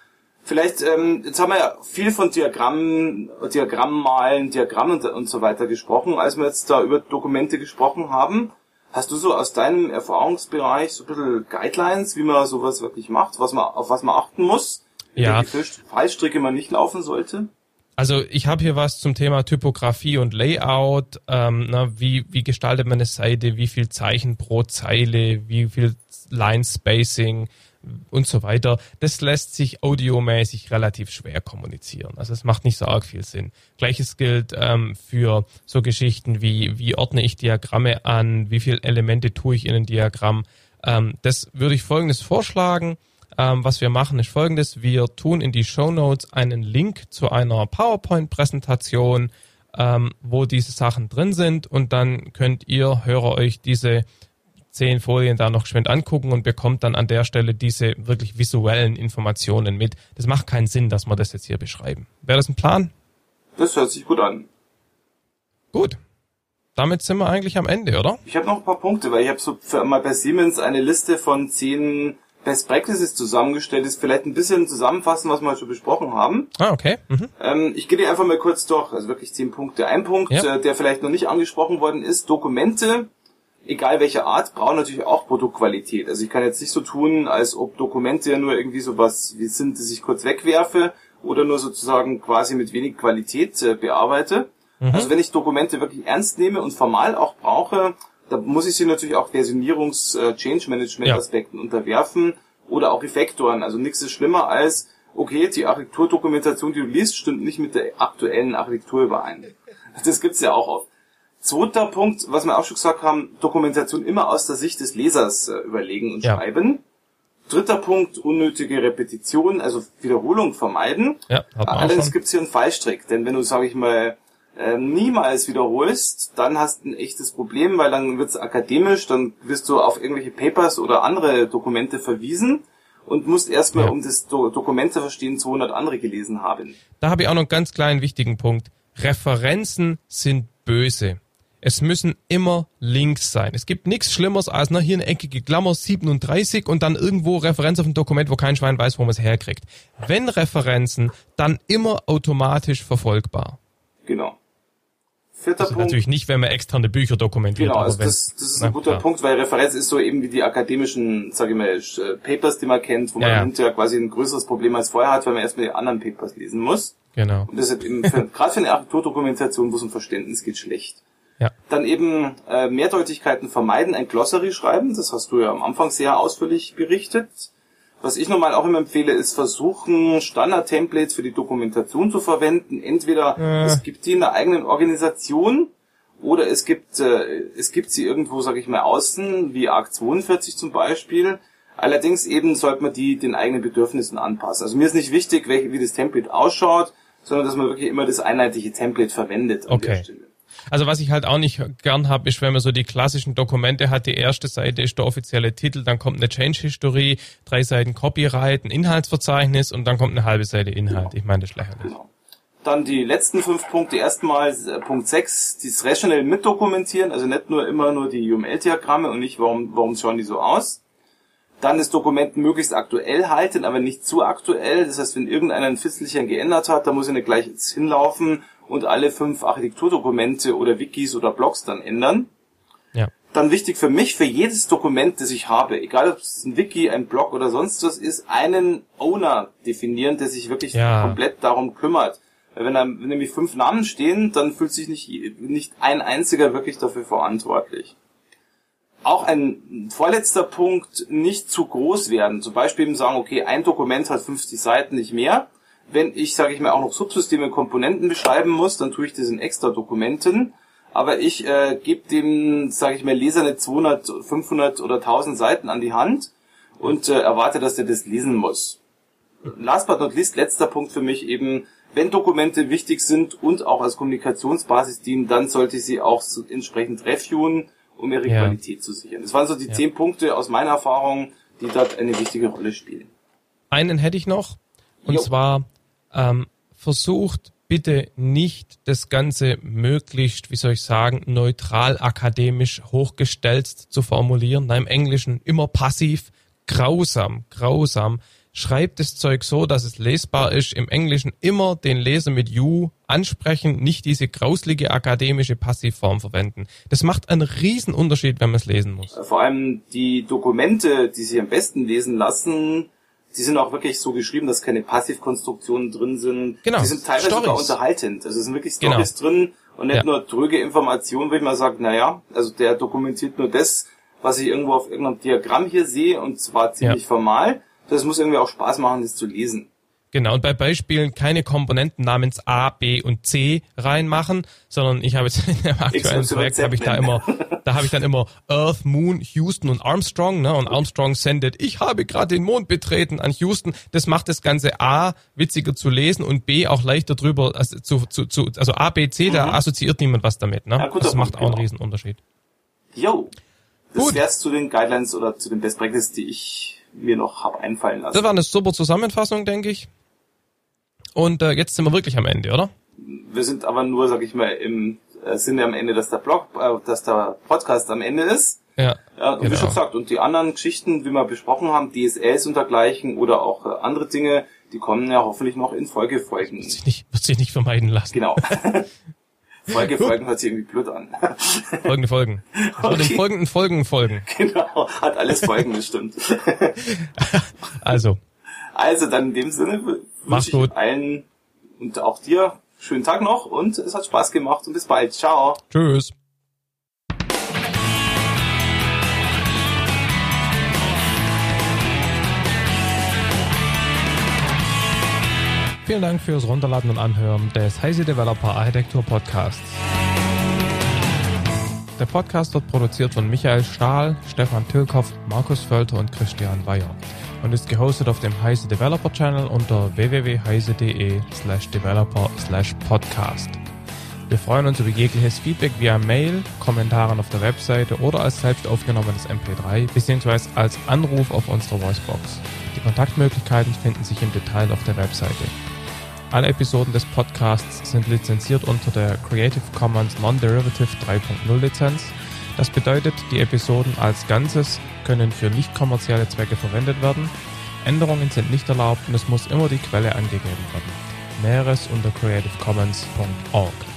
Vielleicht, ähm, jetzt haben wir ja viel von Diagrammen, Diagrammmalen, Diagrammen und, und so weiter gesprochen, als wir jetzt da über Dokumente gesprochen haben. Hast du so aus deinem Erfahrungsbereich so ein bisschen Guidelines, wie man sowas wirklich macht, was man, auf was man achten muss?
Ja.
Welche Fallstricke man nicht laufen sollte?
Also ich habe hier was zum Thema Typografie und Layout. Ähm, na, wie, wie gestaltet man eine Seite? Wie viel Zeichen pro Zeile? Wie viel Line Spacing? und so weiter. Das lässt sich audiomäßig relativ schwer kommunizieren. Also es macht nicht so arg viel Sinn. Gleiches gilt ähm, für so Geschichten wie, wie ordne ich Diagramme an, wie viele Elemente tue ich in ein Diagramm. Ähm, das würde ich folgendes vorschlagen. Ähm, was wir machen ist folgendes. Wir tun in die Show Notes einen Link zu einer PowerPoint-Präsentation, ähm, wo diese Sachen drin sind und dann könnt ihr, Hörer, euch diese zehn Folien da noch geschwind angucken und bekommt dann an der Stelle diese wirklich visuellen Informationen mit. Das macht keinen Sinn, dass wir das jetzt hier beschreiben. Wäre das ein Plan?
Das hört sich gut an.
Gut. Damit sind wir eigentlich am Ende, oder?
Ich habe noch ein paar Punkte, weil ich habe so für mal bei Siemens eine Liste von zehn Best Practices zusammengestellt ist, vielleicht ein bisschen zusammenfassen, was wir schon besprochen haben.
Ah, okay. Mhm.
Ähm, ich gehe dir einfach mal kurz durch, also wirklich zehn Punkte. Ein Punkt,
Ja.
äh, der vielleicht noch nicht angesprochen worden ist, Dokumente, egal welcher Art, brauchen natürlich auch Produktqualität. Also ich kann jetzt nicht so tun, als ob Dokumente ja nur irgendwie sowas wie sind, dass ich kurz wegwerfe oder nur sozusagen quasi mit wenig Qualität äh, bearbeite. Also wenn ich Dokumente wirklich ernst nehme und formal auch brauche, da muss ich sie natürlich auch Versionierungs-, äh, Change-Management-Aspekten unterwerfen oder auch Refaktoren. Also nichts ist schlimmer als, okay, die Architekturdokumentation, die du liest, stimmt nicht mit der aktuellen Architektur überein. [LAUGHS] Das gibt's ja auch oft. Zweiter Punkt, was wir auch schon gesagt haben, Dokumentation immer aus der Sicht des Lesers äh, überlegen und
Ja.
schreiben. Dritter Punkt, unnötige Repetition, also Wiederholung vermeiden.
Ja,
Allerdings
schon.
gibt's hier einen Fallstrick, denn wenn du, sage ich mal, äh, niemals wiederholst, dann hast du ein echtes Problem, weil dann wird's akademisch, dann wirst du auf irgendwelche Papers oder andere Dokumente verwiesen und musst erstmal,
Ja.
um das Do Dokument zu verstehen, 200 andere gelesen haben.
Da habe ich auch noch einen ganz kleinen wichtigen Punkt. Referenzen sind böse. Es müssen immer Links sein. Es gibt nichts Schlimmeres als na, hier eine eckige Klammer 37 und dann irgendwo Referenz auf ein Dokument, wo kein Schwein weiß, wo man es herkriegt. Wenn Referenzen, dann immer automatisch verfolgbar.
Genau. Vierter
Also
Punkt.
natürlich nicht, wenn man externe Bücher dokumentiert.
Genau, also das, das ist
na,
ein guter
klar.
Punkt, weil Referenz ist so eben wie die akademischen, sage ich mal, äh, Papers, die man kennt, wo
Ja,
man
ja.
hinterher quasi ein größeres Problem als vorher hat, weil man erstmal die anderen Papers lesen muss.
Genau.
Und das ist eben für, [LAUGHS] gerade für eine Architekturdokumentation, wo es um Verständnis geht, schlecht.
Ja.
Dann eben äh, Mehrdeutigkeiten vermeiden, ein Glossary schreiben, das hast du ja am Anfang sehr ausführlich berichtet. Was ich nochmal auch immer empfehle, ist versuchen, Standard-Templates für die Dokumentation zu verwenden. Entweder
Äh.
es gibt die in der eigenen Organisation oder es gibt, äh, es gibt sie irgendwo, sage ich mal, außen, wie ARC 42 zum Beispiel. Allerdings eben sollte man die den eigenen Bedürfnissen anpassen. Also mir ist nicht wichtig, welche, wie das Template ausschaut, sondern dass man wirklich immer das einheitliche Template verwendet an der
Okay. Also was ich halt auch nicht gern habe, ist, wenn man so die klassischen Dokumente hat, die erste Seite ist der offizielle Titel, dann kommt eine Change-History, drei Seiten Copyright, ein Inhaltsverzeichnis und dann kommt eine halbe Seite Inhalt. Ich meine, das ist lächerlich.
Genau. Dann die letzten fünf Punkte. Erstmal äh, Punkt 6, das rationell mitdokumentieren, also nicht nur immer nur die UML-Diagramme und nicht, warum, warum schauen die so aus. Dann das Dokument möglichst aktuell halten, aber nicht zu aktuell. Das heißt, wenn irgendeiner ein Fitzlichen geändert hat, dann muss er nicht gleich hinlaufen und alle fünf Architekturdokumente oder Wikis oder Blogs dann ändern.
Ja.
Dann wichtig für mich, für jedes Dokument, das ich habe, egal ob es ein Wiki, ein Blog oder sonst was ist, einen Owner definieren, der sich wirklich
Ja.
komplett darum kümmert. Weil Wenn, da, wenn nämlich fünf Namen stehen, dann fühlt sich nicht, nicht ein einziger wirklich dafür verantwortlich. Auch ein vorletzter Punkt, nicht zu groß werden. Zum Beispiel eben sagen, okay, ein Dokument hat 50 Seiten, nicht mehr. Wenn ich, sage ich mal, auch noch Subsysteme und Komponenten beschreiben muss, dann tue ich das in extra Dokumenten. Aber ich äh, gebe dem, sage ich mal, Leser nicht 200, 500 oder 1000 Seiten an die Hand und äh, erwarte, dass der das lesen muss. Last but not least, letzter Punkt für mich eben, wenn Dokumente wichtig sind und auch als Kommunikationsbasis dienen, dann sollte ich sie auch so entsprechend reviewen, um ihre
Ja.
Qualität zu sichern. Das waren so die zehn Punkte aus meiner Erfahrung, die dort eine wichtige Rolle spielen.
Einen hätte ich noch. Und
Jo.
zwar ähm, versucht bitte nicht das Ganze möglichst, wie soll ich sagen, neutral akademisch hochgestellt zu formulieren. Nein, im Englischen immer passiv, grausam, grausam. Schreibt das Zeug so, dass es lesbar ist. Im Englischen immer den Leser mit you ansprechen, nicht diese grauslige akademische Passivform verwenden. Das macht einen riesen Unterschied, wenn man es lesen muss.
Vor allem die Dokumente, die sich am besten lesen lassen, die sind auch wirklich so geschrieben, dass keine Passivkonstruktionen drin sind.
Genau,
Die sind teilweise sogar
Stories.
unterhaltend. Also es sind wirklich
Genau.
Stories drin und nicht
Ja.
nur tröge Informationen, wo ich mal sage, naja, also der dokumentiert nur das, was ich irgendwo auf irgendeinem Diagramm hier sehe und zwar ziemlich formal. Das muss irgendwie auch Spaß machen, das zu lesen.
Genau, und bei Beispielen keine Komponenten namens A, B und C reinmachen, sondern ich habe jetzt in dem aktuellen Projekt habe ich da immer, da habe ich dann immer Earth, Moon, Houston und Armstrong, ne? Und Armstrong sendet, ich habe gerade den Mond betreten an Houston. Das macht das ganze A witziger zu lesen und B auch leichter drüber, also zu, zu, zu also A, B, C, da assoziiert niemand was damit, ne?
Mhm. Ja, guter
das macht auch einen
genau.
riesen Unterschied.
Jo. Das
Gut.
wär's zu den Guidelines oder zu den Best Practices, die ich mir noch hab einfallen lassen.
Das war eine super Zusammenfassung, denke ich. Und äh, jetzt sind wir wirklich am Ende, oder?
Wir sind aber nur, sag ich mal, im äh, Sinne am Ende, dass der Blog, äh, dass der Podcast am Ende ist.
Ja.
Ja, und wie
genau.
schon gesagt, und die anderen Geschichten, wie wir besprochen haben, DSLs und dergleichen oder auch äh, andere Dinge, die kommen ja hoffentlich noch in Folgefolgen.
Wird sich nicht, wird sich nicht vermeiden lassen.
Genau. [LAUGHS] [LAUGHS] Folgefolgen hört sich irgendwie blöd an.
Folgende Folgen. [LAUGHS] Okay.
Okay.
den folgenden Folgen folgen.
genau, hat alles Folgen, das stimmt.
Also,
Also dann in dem Sinne wünsche ich
gut.
allen und auch dir schönen Tag noch und es hat Spaß gemacht und bis bald. Ciao.
tschüss. Vielen Dank fürs Runterladen und Anhören des Heise Developer Architektur Podcasts. Der Podcast wird produziert von Michael Stahl, Stefan Tilkoff, Markus Völter und Christian Weyer und ist gehostet auf dem Heise Developer Channel unter www.heise.de slash developer slash podcast. Wir freuen uns über jegliches Feedback via Mail, Kommentaren auf der Webseite oder als selbst aufgenommenes MP3 bzw. als Anruf auf unserer Voicebox. Die Kontaktmöglichkeiten finden sich im Detail auf der Webseite. Alle Episoden des Podcasts sind lizenziert unter der Creative Commons Non-Derivative 3.0 Lizenz. Das bedeutet, die Episoden als Ganzes können für nicht kommerzielle Zwecke verwendet werden. Änderungen sind nicht erlaubt und es muss immer die Quelle angegeben werden. Näheres unter creativecommons.org.